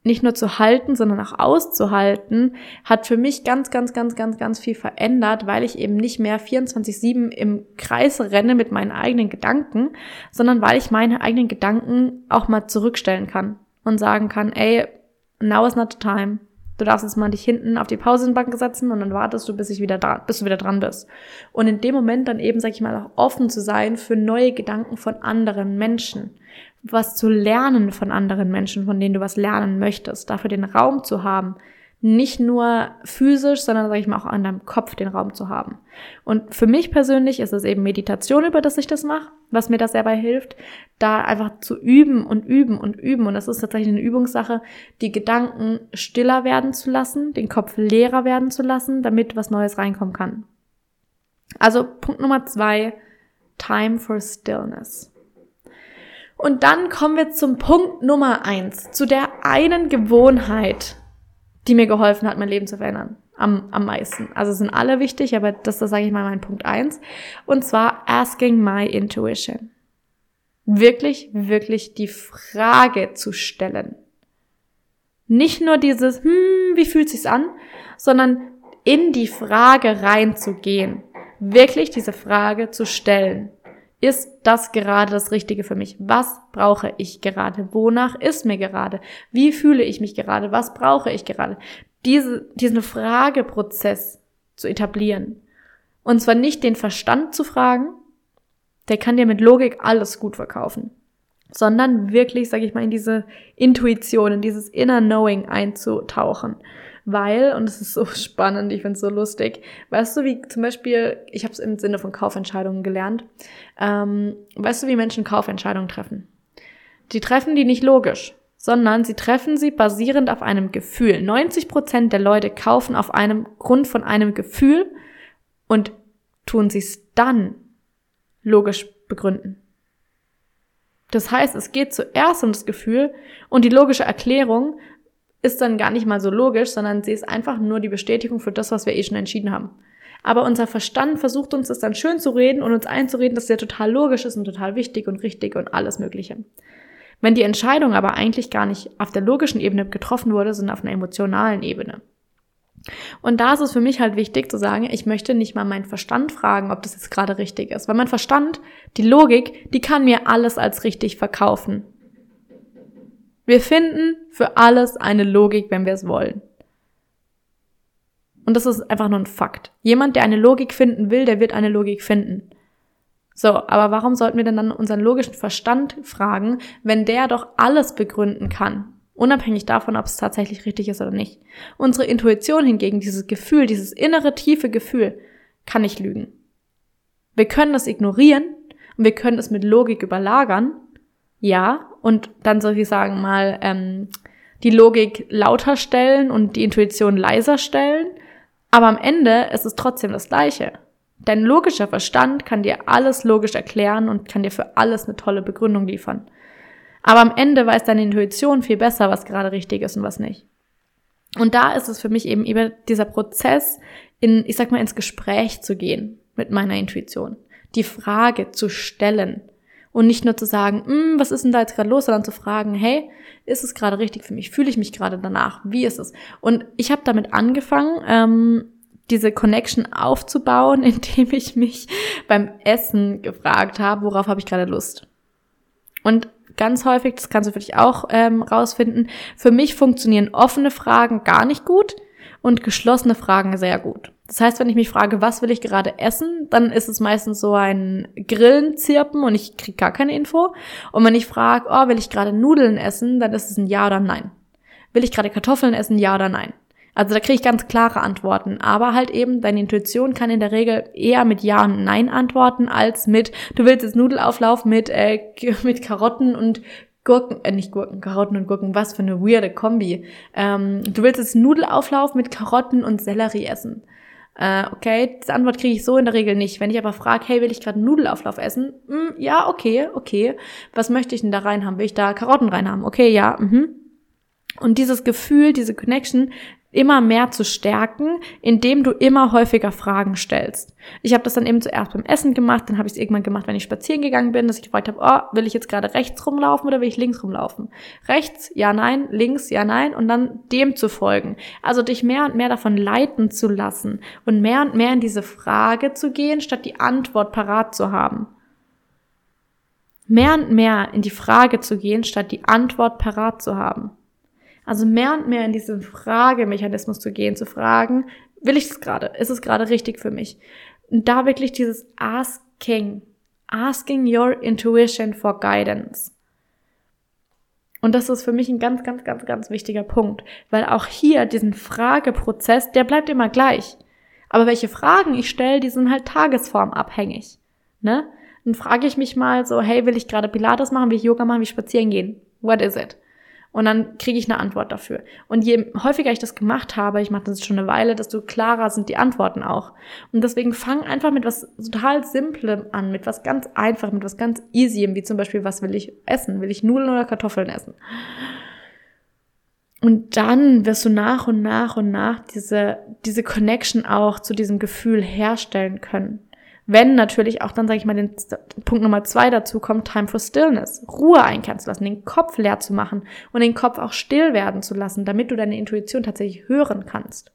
nicht nur zu halten, sondern auch auszuhalten, hat für mich ganz, ganz, ganz, ganz, ganz viel verändert, weil ich eben nicht mehr 24-7 im Kreis renne mit meinen eigenen Gedanken, sondern weil ich meine eigenen Gedanken auch mal zurückstellen kann und sagen kann, ey, now is not the time. Du darfst jetzt mal dich hinten auf die Pausenbank setzen und dann wartest du, bis ich wieder dran, bis du wieder dran bist. Und in dem Moment dann eben, sag ich mal, auch offen zu sein für neue Gedanken von anderen Menschen was zu lernen von anderen Menschen, von denen du was lernen möchtest, dafür den Raum zu haben, nicht nur physisch, sondern sage ich mal auch an deinem Kopf den Raum zu haben. Und für mich persönlich ist es eben Meditation, über das ich das mache, was mir das dabei hilft, da einfach zu üben und üben und üben. Und das ist tatsächlich eine Übungssache, die Gedanken stiller werden zu lassen, den Kopf leerer werden zu lassen, damit was Neues reinkommen kann. Also Punkt Nummer zwei, Time for Stillness. Und dann kommen wir zum Punkt Nummer eins, zu der einen Gewohnheit, die mir geholfen hat, mein Leben zu verändern. Am, am meisten. Also sind alle wichtig, aber das, das sage ich mal mein Punkt eins. Und zwar asking my intuition. Wirklich, wirklich die Frage zu stellen. Nicht nur dieses, hm, wie fühlt sich's an, sondern in die Frage reinzugehen. Wirklich diese Frage zu stellen. Ist das gerade das Richtige für mich? Was brauche ich gerade? Wonach ist mir gerade? Wie fühle ich mich gerade? Was brauche ich gerade? Diese, diesen Frageprozess zu etablieren. Und zwar nicht den Verstand zu fragen, der kann dir mit Logik alles gut verkaufen, sondern wirklich, sage ich mal, in diese Intuition, in dieses Inner Knowing einzutauchen weil, und es ist so [laughs] spannend, ich finde es so lustig, weißt du, wie zum Beispiel, ich habe es im Sinne von Kaufentscheidungen gelernt, ähm, weißt du, wie Menschen Kaufentscheidungen treffen? Die treffen die nicht logisch, sondern sie treffen sie basierend auf einem Gefühl. 90 Prozent der Leute kaufen auf einem Grund von einem Gefühl und tun sie es dann logisch begründen. Das heißt, es geht zuerst um das Gefühl und die logische Erklärung ist dann gar nicht mal so logisch, sondern sie ist einfach nur die Bestätigung für das, was wir eh schon entschieden haben. Aber unser Verstand versucht uns das dann schön zu reden und uns einzureden, dass der total logisch ist und total wichtig und richtig und alles Mögliche. Wenn die Entscheidung aber eigentlich gar nicht auf der logischen Ebene getroffen wurde, sondern auf einer emotionalen Ebene. Und da ist es für mich halt wichtig zu sagen, ich möchte nicht mal meinen Verstand fragen, ob das jetzt gerade richtig ist. Weil mein Verstand, die Logik, die kann mir alles als richtig verkaufen. Wir finden für alles eine Logik, wenn wir es wollen. Und das ist einfach nur ein Fakt. Jemand, der eine Logik finden will, der wird eine Logik finden. So, aber warum sollten wir denn dann unseren logischen Verstand fragen, wenn der doch alles begründen kann? Unabhängig davon, ob es tatsächlich richtig ist oder nicht. Unsere Intuition hingegen, dieses Gefühl, dieses innere tiefe Gefühl, kann nicht lügen. Wir können es ignorieren und wir können es mit Logik überlagern ja, und dann soll ich sagen mal ähm, die Logik lauter stellen und die Intuition leiser stellen. Aber am Ende ist es trotzdem das Gleiche. Dein logischer Verstand kann dir alles logisch erklären und kann dir für alles eine tolle Begründung liefern. Aber am Ende weiß deine Intuition viel besser, was gerade richtig ist und was nicht. Und da ist es für mich eben über dieser Prozess, in, ich sag mal, ins Gespräch zu gehen mit meiner Intuition. Die Frage zu stellen. Und nicht nur zu sagen, hm, was ist denn da jetzt gerade los, sondern zu fragen, hey, ist es gerade richtig für mich? Fühle ich mich gerade danach? Wie ist es? Und ich habe damit angefangen, ähm, diese Connection aufzubauen, [laughs] indem ich mich beim Essen gefragt habe, worauf habe ich gerade Lust. Und ganz häufig, das kannst du für dich auch ähm, rausfinden, für mich funktionieren offene Fragen gar nicht gut und geschlossene Fragen sehr gut. Das heißt, wenn ich mich frage, was will ich gerade essen, dann ist es meistens so ein Grillenzirpen und ich kriege gar keine Info. Und wenn ich frage, oh, will ich gerade Nudeln essen, dann ist es ein Ja oder Nein. Will ich gerade Kartoffeln essen, Ja oder Nein. Also da kriege ich ganz klare Antworten. Aber halt eben, deine Intuition kann in der Regel eher mit Ja und Nein antworten, als mit, du willst jetzt Nudelauflauf mit, äh, mit Karotten und Gurken, äh, nicht Gurken, Karotten und Gurken, was für eine weirde Kombi. Ähm, du willst jetzt Nudelauflauf mit Karotten und Sellerie essen. Äh, okay, diese Antwort kriege ich so in der Regel nicht. Wenn ich aber frage, hey, will ich gerade Nudelauflauf essen? Hm, ja, okay, okay. Was möchte ich denn da rein haben? Will ich da Karotten rein haben? Okay, ja, mhm. Und dieses Gefühl, diese Connection immer mehr zu stärken, indem du immer häufiger Fragen stellst. Ich habe das dann eben zuerst beim Essen gemacht, dann habe ich es irgendwann gemacht, wenn ich spazieren gegangen bin, dass ich gefragt habe, oh, will ich jetzt gerade rechts rumlaufen oder will ich links rumlaufen? Rechts, ja, nein, links, ja, nein und dann dem zu folgen. Also dich mehr und mehr davon leiten zu lassen und mehr und mehr in diese Frage zu gehen, statt die Antwort parat zu haben. Mehr und mehr in die Frage zu gehen, statt die Antwort parat zu haben. Also mehr und mehr in diesen Fragemechanismus zu gehen, zu fragen, will ich das gerade? Ist es gerade richtig für mich? Und da wirklich dieses Asking, asking your intuition for guidance. Und das ist für mich ein ganz, ganz, ganz, ganz wichtiger Punkt, weil auch hier diesen Frageprozess, der bleibt immer gleich. Aber welche Fragen ich stelle, die sind halt tagesformabhängig. Ne? Dann frage ich mich mal so, hey, will ich gerade Pilates machen, will ich Yoga machen, will ich spazieren gehen? What is it? Und dann kriege ich eine Antwort dafür. Und je häufiger ich das gemacht habe, ich mache das schon eine Weile, desto klarer sind die Antworten auch. Und deswegen fang einfach mit was total Simplem an, mit was ganz Einfachem, mit was ganz Easyem, wie zum Beispiel, was will ich essen? Will ich Nudeln oder Kartoffeln essen? Und dann wirst du nach und nach und nach diese, diese Connection auch zu diesem Gefühl herstellen können. Wenn natürlich auch dann, sage ich mal, den Punkt Nummer zwei dazu kommt, Time for Stillness, Ruhe einkehren zu lassen, den Kopf leer zu machen und den Kopf auch still werden zu lassen, damit du deine Intuition tatsächlich hören kannst.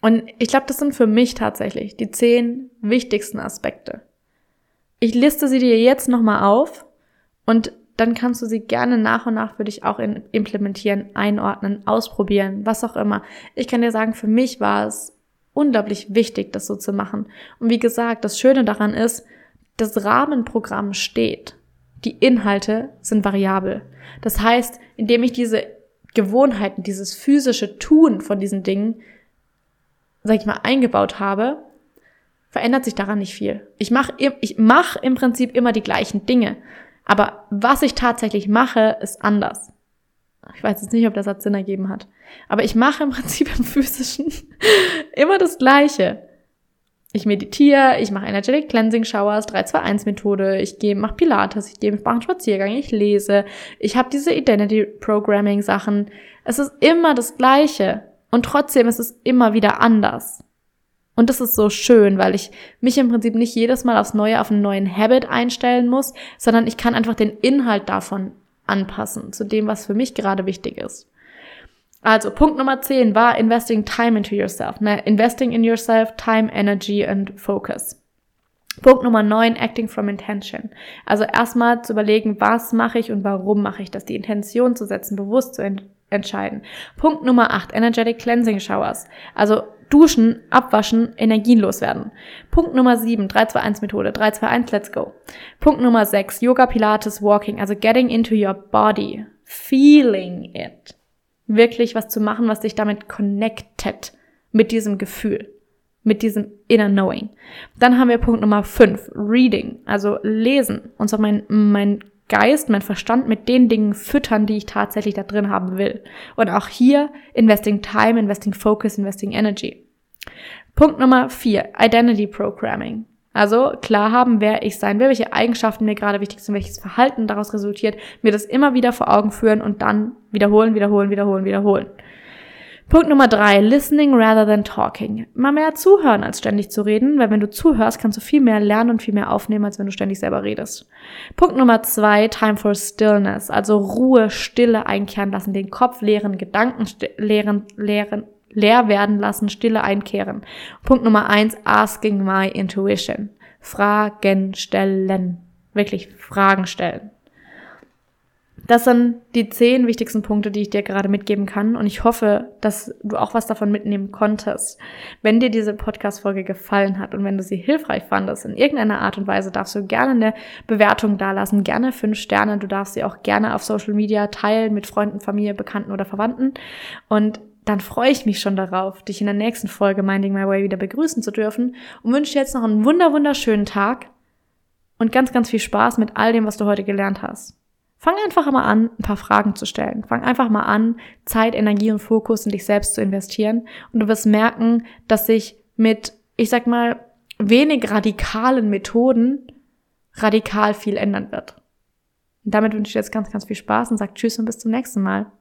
Und ich glaube, das sind für mich tatsächlich die zehn wichtigsten Aspekte. Ich liste sie dir jetzt nochmal auf und dann kannst du sie gerne nach und nach für dich auch implementieren, einordnen, ausprobieren, was auch immer. Ich kann dir sagen, für mich war es unglaublich wichtig, das so zu machen. Und wie gesagt, das Schöne daran ist, das Rahmenprogramm steht. Die Inhalte sind variabel. Das heißt, indem ich diese Gewohnheiten, dieses physische Tun von diesen Dingen, sag ich mal, eingebaut habe, verändert sich daran nicht viel. Ich mache ich mach im Prinzip immer die gleichen Dinge. Aber was ich tatsächlich mache, ist anders. Ich weiß jetzt nicht, ob der Satz Sinn ergeben hat. Aber ich mache im [laughs] Prinzip im Physischen [laughs] immer das Gleiche. Ich meditiere, ich mache Energetic Cleansing Showers, 3-2-1 Methode, ich gehe, mache Pilates, ich gehe, mache einen Spaziergang, ich lese, ich habe diese Identity Programming Sachen. Es ist immer das Gleiche und trotzdem ist es immer wieder anders. Und das ist so schön, weil ich mich im Prinzip nicht jedes Mal aufs Neue auf einen neuen Habit einstellen muss, sondern ich kann einfach den Inhalt davon anpassen zu dem, was für mich gerade wichtig ist. Also Punkt Nummer 10 war Investing Time into Yourself. Ne? Investing in Yourself, Time, Energy and Focus. Punkt Nummer 9, Acting from Intention. Also erstmal zu überlegen, was mache ich und warum mache ich das, die Intention zu setzen, bewusst zu ent entscheiden. Punkt Nummer 8, Energetic Cleansing Showers. Also duschen, abwaschen, Energien loswerden. Punkt Nummer 7, 321 Methode, 321, let's go. Punkt Nummer 6, Yoga, Pilates, Walking, also getting into your body, feeling it. Wirklich was zu machen, was dich damit connected mit diesem Gefühl, mit diesem inner knowing. Dann haben wir Punkt Nummer 5, reading, also lesen, und zwar mein, mein Geist, mein Verstand mit den Dingen füttern, die ich tatsächlich da drin haben will. Und auch hier investing time, investing focus, investing energy. Punkt Nummer vier, Identity Programming. Also klar haben, wer ich sein will, welche Eigenschaften mir gerade wichtig sind, welches Verhalten daraus resultiert, mir das immer wieder vor Augen führen und dann wiederholen, wiederholen, wiederholen, wiederholen. Punkt Nummer drei, listening rather than talking. Mal mehr zuhören, als ständig zu reden, weil wenn du zuhörst, kannst du viel mehr lernen und viel mehr aufnehmen, als wenn du ständig selber redest. Punkt Nummer zwei, time for stillness, also Ruhe, Stille einkehren lassen, den Kopf leeren, Gedanken leeren, leeren, leer werden lassen, Stille einkehren. Punkt Nummer eins, asking my intuition. Fragen stellen. Wirklich Fragen stellen. Das sind die zehn wichtigsten Punkte, die ich dir gerade mitgeben kann. Und ich hoffe, dass du auch was davon mitnehmen konntest. Wenn dir diese Podcast-Folge gefallen hat und wenn du sie hilfreich fandest, in irgendeiner Art und Weise, darfst du gerne eine Bewertung dalassen, gerne fünf Sterne. Du darfst sie auch gerne auf Social Media teilen mit Freunden, Familie, Bekannten oder Verwandten. Und dann freue ich mich schon darauf, dich in der nächsten Folge Minding My Way wieder begrüßen zu dürfen und wünsche dir jetzt noch einen wunder wunderschönen Tag und ganz, ganz viel Spaß mit all dem, was du heute gelernt hast. Fang einfach mal an, ein paar Fragen zu stellen. Fang einfach mal an, Zeit, Energie und Fokus in dich selbst zu investieren. Und du wirst merken, dass sich mit, ich sag mal, wenig radikalen Methoden radikal viel ändern wird. Und damit wünsche ich dir jetzt ganz, ganz viel Spaß und sag Tschüss und bis zum nächsten Mal.